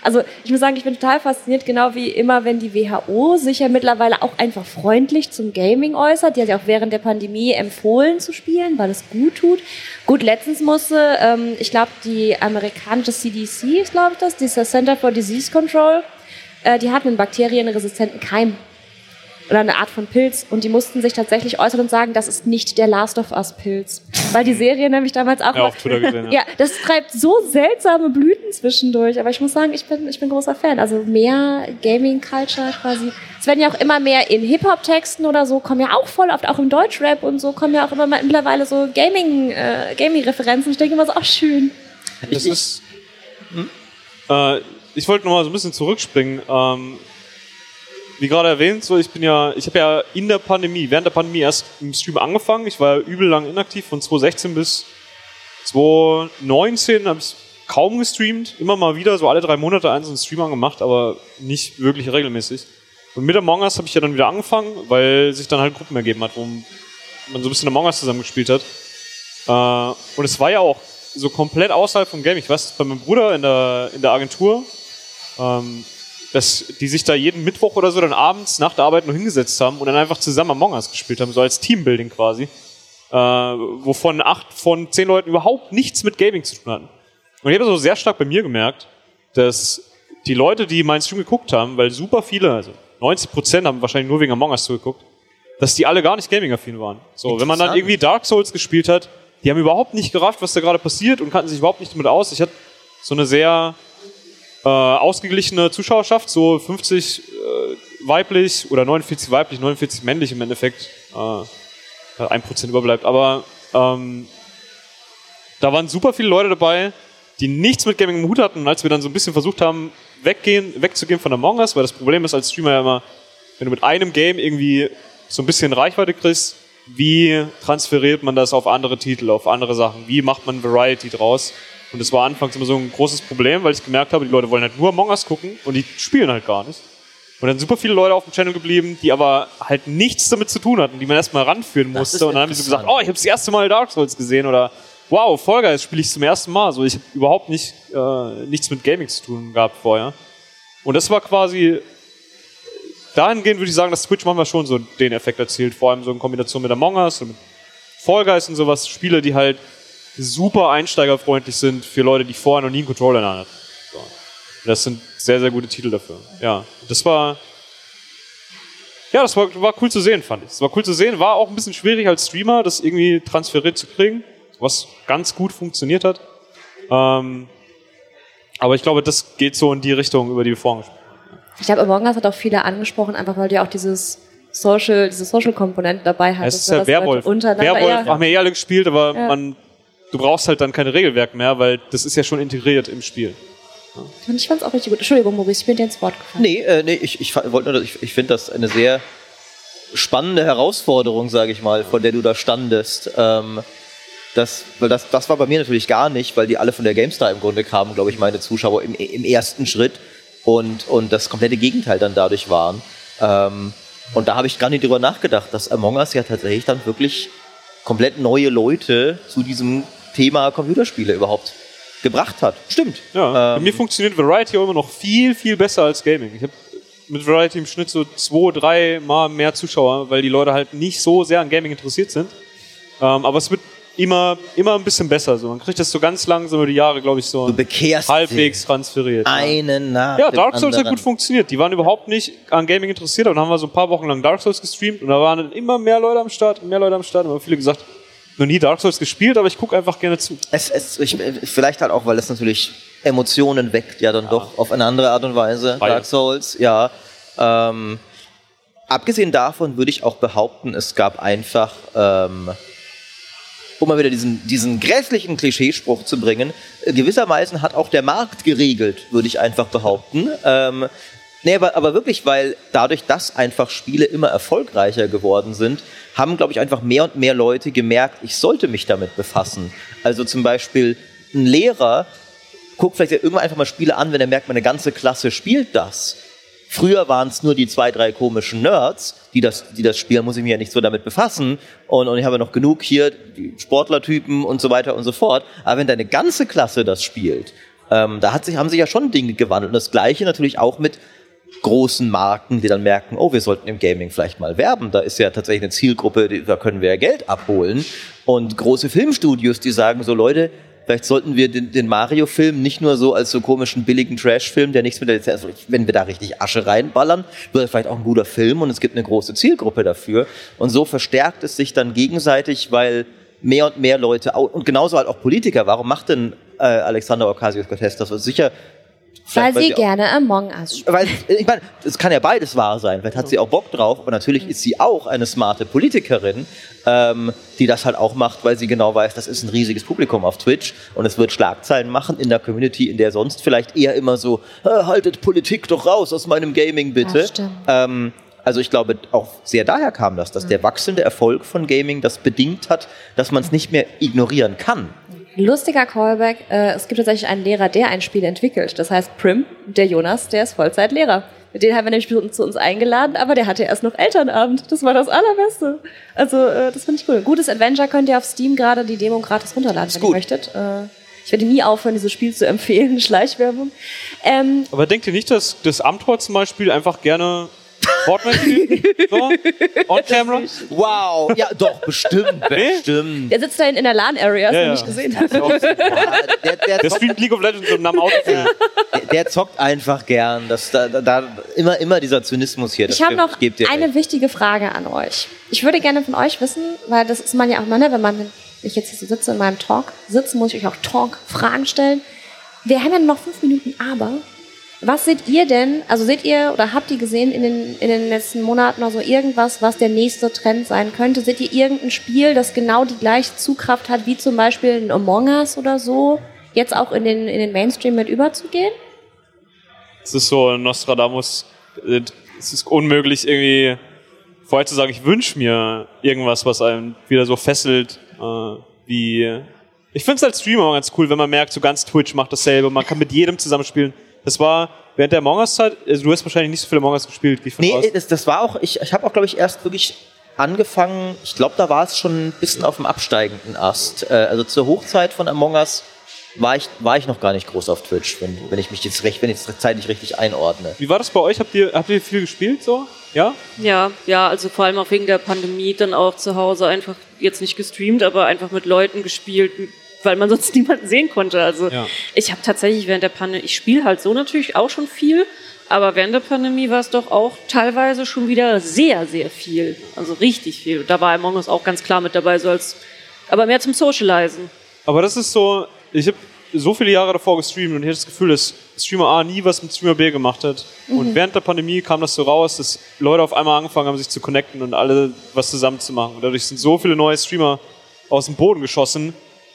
Also ich muss sagen, ich bin total fasziniert, genau wie immer, wenn die WHO sich ja mittlerweile auch einfach freundlich zum Gaming äußert. Die hat ja auch während der Pandemie empfohlen zu spielen, weil es gut tut. Gut, letztens musste, ähm, ich glaube, die amerikanische CDC, ist glaube ich das, dieser Center for Disease Control, äh, die hatten einen bakterienresistenten Keim oder eine Art von Pilz und die mussten sich tatsächlich äußern und sagen, das ist nicht der Last of Us Pilz. Weil die Serie nämlich damals auch. Ja, auf Twitter gesehen, ja. [laughs] ja, das treibt so seltsame Blüten zwischendurch. Aber ich muss sagen, ich bin, ich bin großer Fan. Also mehr Gaming-Culture quasi. Es werden ja auch immer mehr in Hip-Hop-Texten oder so, kommen ja auch voll oft, auch im Deutschrap und so, kommen ja auch immer mittlerweile so Gaming, äh, Gaming-Referenzen. Ich denke immer so, ach schön. Das ist. Hm? Äh, ich wollte noch mal so ein bisschen zurückspringen. Ähm, wie gerade erwähnt, so ich bin ja, ich habe ja in der Pandemie, während der Pandemie erst im Stream angefangen. Ich war ja übel lang inaktiv, von 2016 bis 2019 habe ich kaum gestreamt, immer mal wieder, so alle drei Monate einen Stream angemacht, aber nicht wirklich regelmäßig. Und mit Among Us habe ich ja dann wieder angefangen, weil sich dann halt Gruppen ergeben hat, wo man so ein bisschen Among Us zusammengespielt hat. Äh, und es war ja auch so komplett außerhalb vom Game. Ich weiß, bei meinem Bruder in der, in der Agentur, ähm, dass die sich da jeden Mittwoch oder so dann abends nach der Arbeit noch hingesetzt haben und dann einfach zusammen Among Us gespielt haben, so als Teambuilding quasi. Äh, wovon acht von zehn Leuten überhaupt nichts mit Gaming zu tun hatten. Und ich habe so sehr stark bei mir gemerkt, dass die Leute, die meinen Stream geguckt haben, weil super viele, also 90 Prozent haben wahrscheinlich nur wegen Among Us zugeguckt, dass die alle gar nicht gaming-affin waren. So, wenn man dann irgendwie Dark Souls gespielt hat, die haben überhaupt nicht gerafft, was da gerade passiert und kannten sich überhaupt nicht damit aus. Ich hatte so eine sehr äh, ausgeglichene Zuschauerschaft, so 50 äh, weiblich oder 49 weiblich, 49 männlich im Endeffekt. Äh, ein Prozent überbleibt. Aber ähm, da waren super viele Leute dabei, die nichts mit Gaming im Hut hatten. Und als wir dann so ein bisschen versucht haben, weggehen, wegzugehen von Among Us, weil das Problem ist als Streamer ja immer, wenn du mit einem Game irgendwie so ein bisschen Reichweite kriegst, wie transferiert man das auf andere Titel, auf andere Sachen? Wie macht man Variety draus? Und das war anfangs immer so ein großes Problem, weil ich gemerkt habe, die Leute wollen halt nur Among Us gucken und die spielen halt gar nicht. Und dann super viele Leute auf dem Channel geblieben, die aber halt nichts damit zu tun hatten, die man erstmal ranführen musste. Und dann haben die so gesagt, oh, ich habe das erste Mal Dark Souls gesehen oder wow, Fall Guys spiele ich zum ersten Mal. So, ich habe überhaupt nicht, äh, nichts mit Gaming zu tun gehabt vorher. Und das war quasi, dahingehend würde ich sagen, dass Twitch manchmal schon so den Effekt erzielt, vor allem so in Kombination mit Among Us und mit Fall Guys und sowas, Spiele, die halt super einsteigerfreundlich sind für Leute, die vorher noch nie einen Controller in der Hand hatten. So. Das sind sehr, sehr gute Titel dafür. Ja, das war, ja, das war, war cool zu sehen, fand ich. Es war cool zu sehen, war auch ein bisschen schwierig als Streamer, das irgendwie transferiert zu kriegen, was ganz gut funktioniert hat. Ähm, aber ich glaube, das geht so in die Richtung, über die wir vorhin gesprochen haben. Ich glaube, Among Us hat auch viele angesprochen, einfach weil ja auch dieses Social, diese Social-Komponente dabei hattest. Es ist ja Werwolf. Werwolf haben wir eh alle gespielt, aber ja. man, du brauchst halt dann kein Regelwerk mehr, weil das ist ja schon integriert im Spiel. Und ich fand es auch richtig gut. Entschuldigung, Maurice, ich bin dir ins Wort gefallen. Nee, äh, nee ich, ich, wollte nur, ich, ich finde das eine sehr spannende Herausforderung, sage ich mal, von der du da standest. Ähm, das, weil das, das war bei mir natürlich gar nicht, weil die alle von der GameStar im Grunde kamen, glaube ich, meine Zuschauer im, im ersten Schritt und, und das komplette Gegenteil dann dadurch waren. Ähm, und da habe ich gar nicht drüber nachgedacht, dass Among Us ja tatsächlich dann wirklich komplett neue Leute zu diesem Thema Computerspiele überhaupt gebracht hat. Stimmt. Ja, ähm, bei mir funktioniert Variety auch immer noch viel, viel besser als Gaming. Ich habe mit Variety im Schnitt so zwei, drei Mal mehr Zuschauer, weil die Leute halt nicht so sehr an Gaming interessiert sind. Ähm, aber es wird immer, immer ein bisschen besser. So. Man kriegt das so ganz langsam über die Jahre, glaube ich, so halbwegs transferiert. Einen nach Ja, Dark Souls anderen. hat gut funktioniert. Die waren überhaupt nicht an Gaming interessiert, aber dann haben wir so ein paar Wochen lang Dark Souls gestreamt und da waren dann immer mehr Leute am Start, mehr Leute am Start und haben viele gesagt, noch nie Dark Souls gespielt, aber ich gucke einfach gerne zu. Es, es, ich, vielleicht halt auch, weil es natürlich Emotionen weckt, ja dann ja. doch auf eine andere Art und Weise. Reihe. Dark Souls, ja. Ähm, abgesehen davon würde ich auch behaupten, es gab einfach ähm, um mal wieder diesen, diesen grässlichen Klischeespruch zu bringen, äh, gewissermaßen hat auch der Markt geregelt, würde ich einfach behaupten. Ähm, nee, aber, aber wirklich, weil dadurch, dass einfach Spiele immer erfolgreicher geworden sind, haben, glaube ich, einfach mehr und mehr Leute gemerkt, ich sollte mich damit befassen. Also zum Beispiel ein Lehrer guckt vielleicht irgendwann einfach mal Spiele an, wenn er merkt, meine ganze Klasse spielt das. Früher waren es nur die zwei, drei komischen Nerds, die das, die das spielen, muss ich mich ja nicht so damit befassen. Und, und ich habe noch genug hier, die Sportlertypen und so weiter und so fort. Aber wenn deine ganze Klasse das spielt, ähm, da hat sich, haben sich ja schon Dinge gewandelt. Und das Gleiche natürlich auch mit großen Marken, die dann merken, oh, wir sollten im Gaming vielleicht mal werben. Da ist ja tatsächlich eine Zielgruppe, da können wir ja Geld abholen. Und große Filmstudios, die sagen so, Leute, Vielleicht sollten wir den, den Mario-Film nicht nur so als so komischen billigen Trash-Film, der nichts mit der Lizenz, also wenn wir da richtig Asche reinballern, wird er vielleicht auch ein guter Film und es gibt eine große Zielgruppe dafür. Und so verstärkt es sich dann gegenseitig, weil mehr und mehr Leute, und genauso halt auch Politiker, warum macht denn äh, Alexander Ocasio-Cortez das? Also sicher weil, weil sie gerne Among Us spielt. Weil, ich meine, es kann ja beides wahr sein. Vielleicht hat sie auch Bock drauf, aber natürlich mhm. ist sie auch eine smarte Politikerin, ähm, die das halt auch macht, weil sie genau weiß, das ist ein riesiges Publikum auf Twitch und es wird Schlagzeilen machen in der Community, in der sonst vielleicht eher immer so, haltet Politik doch raus aus meinem Gaming bitte. Ja, ähm, also ich glaube, auch sehr daher kam das, dass mhm. der wachsende Erfolg von Gaming das bedingt hat, dass man es nicht mehr ignorieren kann. Lustiger Callback, äh, es gibt tatsächlich einen Lehrer, der ein Spiel entwickelt. Das heißt Prim, der Jonas, der ist Vollzeitlehrer. Den haben wir nämlich zu uns eingeladen, aber der hatte erst noch Elternabend. Das war das Allerbeste. Also, äh, das finde ich cool. Gutes Adventure könnt ihr auf Steam gerade die Demo gratis runterladen, wenn ihr möchtet. Äh, ich werde nie aufhören, dieses Spiel zu [laughs] empfehlen, Schleichwerbung. Ähm, aber denkt ihr nicht, dass das Amtor zum Beispiel einfach gerne Fortnite? So? On camera? Wow, ja, doch, bestimmt, bestimmt. Der sitzt da in der LAN-Area, hast Ja, du ja. nicht gesehen. Ja, der, der, Der zockt, streamt League of Legends und am Auto. der, der zockt einfach gern. Das, da, da, da, immer, immer dieser Zynismus hier. das Ich habe stimmt, noch geb dir eine recht. wichtige Frage an euch. Ich würde gerne von euch wissen, weil das ist man ja auch mal, ne, wenn man ich jetzt hier so sitze in meinem Talk sitze, muss ich euch auch Talk-Fragen stellen. Wir haben ja noch fünf Minuten, aber was seht ihr denn, also seht ihr oder habt ihr gesehen in den, in den letzten Monaten oder so irgendwas, was der nächste Trend sein könnte? Seht ihr irgendein Spiel, das genau die gleiche Zugkraft hat, wie zum Beispiel ein Among Us oder so, jetzt auch in den, in den Mainstream mit überzugehen? Es ist so Nostradamus. äh, Es ist unmöglich, irgendwie vorher zu sagen, ich wünsche mir irgendwas, was einem wieder so fesselt, äh, wie. Ich finde es als Streamer ganz cool, wenn man merkt, so ganz Twitch macht dasselbe, man kann mit jedem zusammenspielen. Das war während der Among Us-Zeit, also du hast wahrscheinlich nicht so viel Among Us gespielt, gehe ich von Nee, das, das war auch, ich, ich habe auch, glaube ich, erst wirklich angefangen, ich glaube, da war es schon ein bisschen auf dem absteigenden Ast. Äh, also zur Hochzeit von Among Us war ich, war ich noch gar nicht groß auf Twitch, wenn, wenn ich mich jetzt recht, wenn ich es zeitlich richtig einordne. Wie war das bei euch? Habt ihr, habt ihr viel gespielt so? Ja? Ja, ja, also vor allem auch wegen der Pandemie dann auch zu Hause einfach jetzt nicht gestreamt, aber einfach mit Leuten gespielt, weil man sonst [laughs] niemanden sehen konnte. Also Ja. ich habe tatsächlich während der Pandemie, ich spiele halt so natürlich auch schon viel, aber während der Pandemie war es doch auch teilweise schon wieder sehr, sehr viel. Also richtig viel. Da war Among Us auch ganz klar mit dabei, so als, aber mehr zum Socializen. Aber das ist so, ich habe so viele Jahre davor gestreamt und ich hatte das Gefühl, dass Streamer A nie was mit Streamer B gemacht hat. Und während der Pandemie kam das so raus, dass Leute auf einmal angefangen haben, sich zu connecten und alle was zusammen zu machen. Und dadurch sind so viele neue Streamer aus dem Boden geschossen,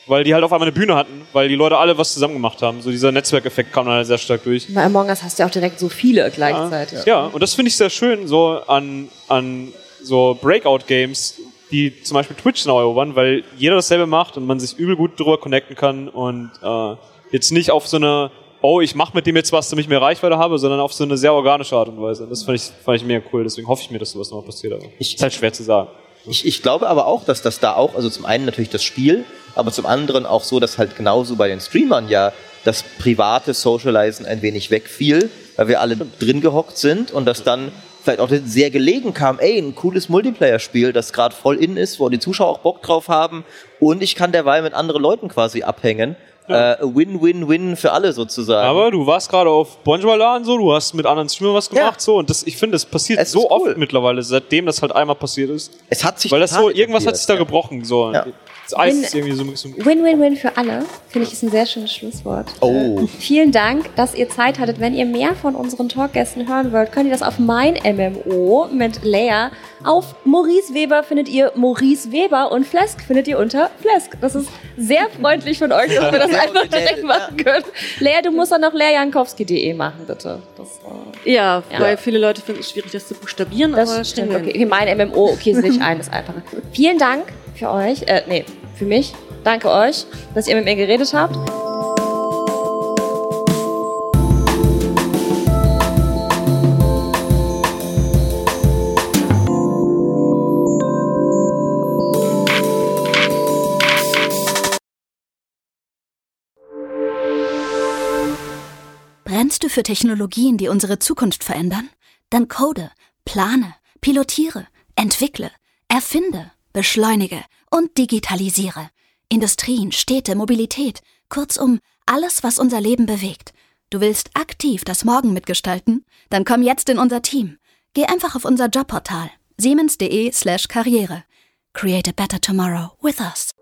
weil die halt auf einmal eine Bühne hatten, weil die Leute alle was zusammen gemacht haben. So dieser Netzwerkeffekt kam dann halt sehr stark durch. Bei Among Us hast du ja auch direkt so viele gleichzeitig. Ja, und das finde ich sehr schön, so an, an so Breakout-Games, die zum Beispiel Twitch neu erobern, weil jeder dasselbe macht und man sich übel gut drüber connecten kann und äh, jetzt nicht auf so eine, oh, ich mache mit dem jetzt was, damit ich mehr Reichweite habe, sondern auf so eine sehr organische Art und Weise. Und das fand ich, fand ich mega cool, deswegen hoffe ich mir, dass sowas noch passiert. Aber Ich- ist halt schwer zu sagen. Ich, ich glaube aber auch, dass das da auch, also zum einen natürlich das Spiel, aber zum anderen auch so, dass halt genauso bei den Streamern ja das private Socializen ein wenig wegfiel, weil wir alle drin gehockt sind und das dann vielleicht auch sehr gelegen kam, ey, ein cooles Multiplayer-Spiel, das gerade voll in ist, wo die Zuschauer auch Bock drauf haben und ich kann derweil mit anderen Leuten quasi abhängen. Äh, Win-win-win für alle sozusagen. Aber du warst gerade auf Bonjour so, du hast mit anderen Streamern was gemacht, Ja. so, und das, ich finde, das passiert Es so cool. oft mittlerweile, seitdem das halt einmal passiert ist. es hat sich Weil das so, irgendwas hat sich da ja. gebrochen, so. Das Eis Wenn- ist irgendwie so ein bisschen. Win-win-win für alle, finde ich, ist ein sehr schönes Schlusswort. Oh. Äh, vielen Dank, dass ihr Zeit hattet. Wenn ihr mehr von unseren Talkgästen hören wollt, könnt ihr das auf mein MMO mit Lea. Auf Maurice Weber findet ihr Maurice Weber und Flesk findet ihr unter Flesk. Das ist sehr freundlich von euch, dass wir das einfach direkt machen können. Lea, du musst dann noch leajankowski.de machen, bitte. Das, äh, Ja, Ja. weil viele Leute finden es schwierig, das zu buchstabieren, aber Das stimmt, kriegen wir okay. okay. Mein MMO, okay, sehe ich ein, ist einfacher. [laughs] Vielen Dank für euch, äh, nee, für mich. Danke euch, dass ihr mit mir geredet habt. Brennst du für Technologien, die unsere Zukunft verändern? Dann code, plane, pilotiere, entwickle, erfinde, beschleunige und digitalisiere. Industrien, Städte, Mobilität, kurzum alles, was unser Leben bewegt. Du willst aktiv das Morgen mitgestalten? Dann komm jetzt in unser Team. Geh einfach auf unser Jobportal siemens.de/karriere. Create a better tomorrow with us.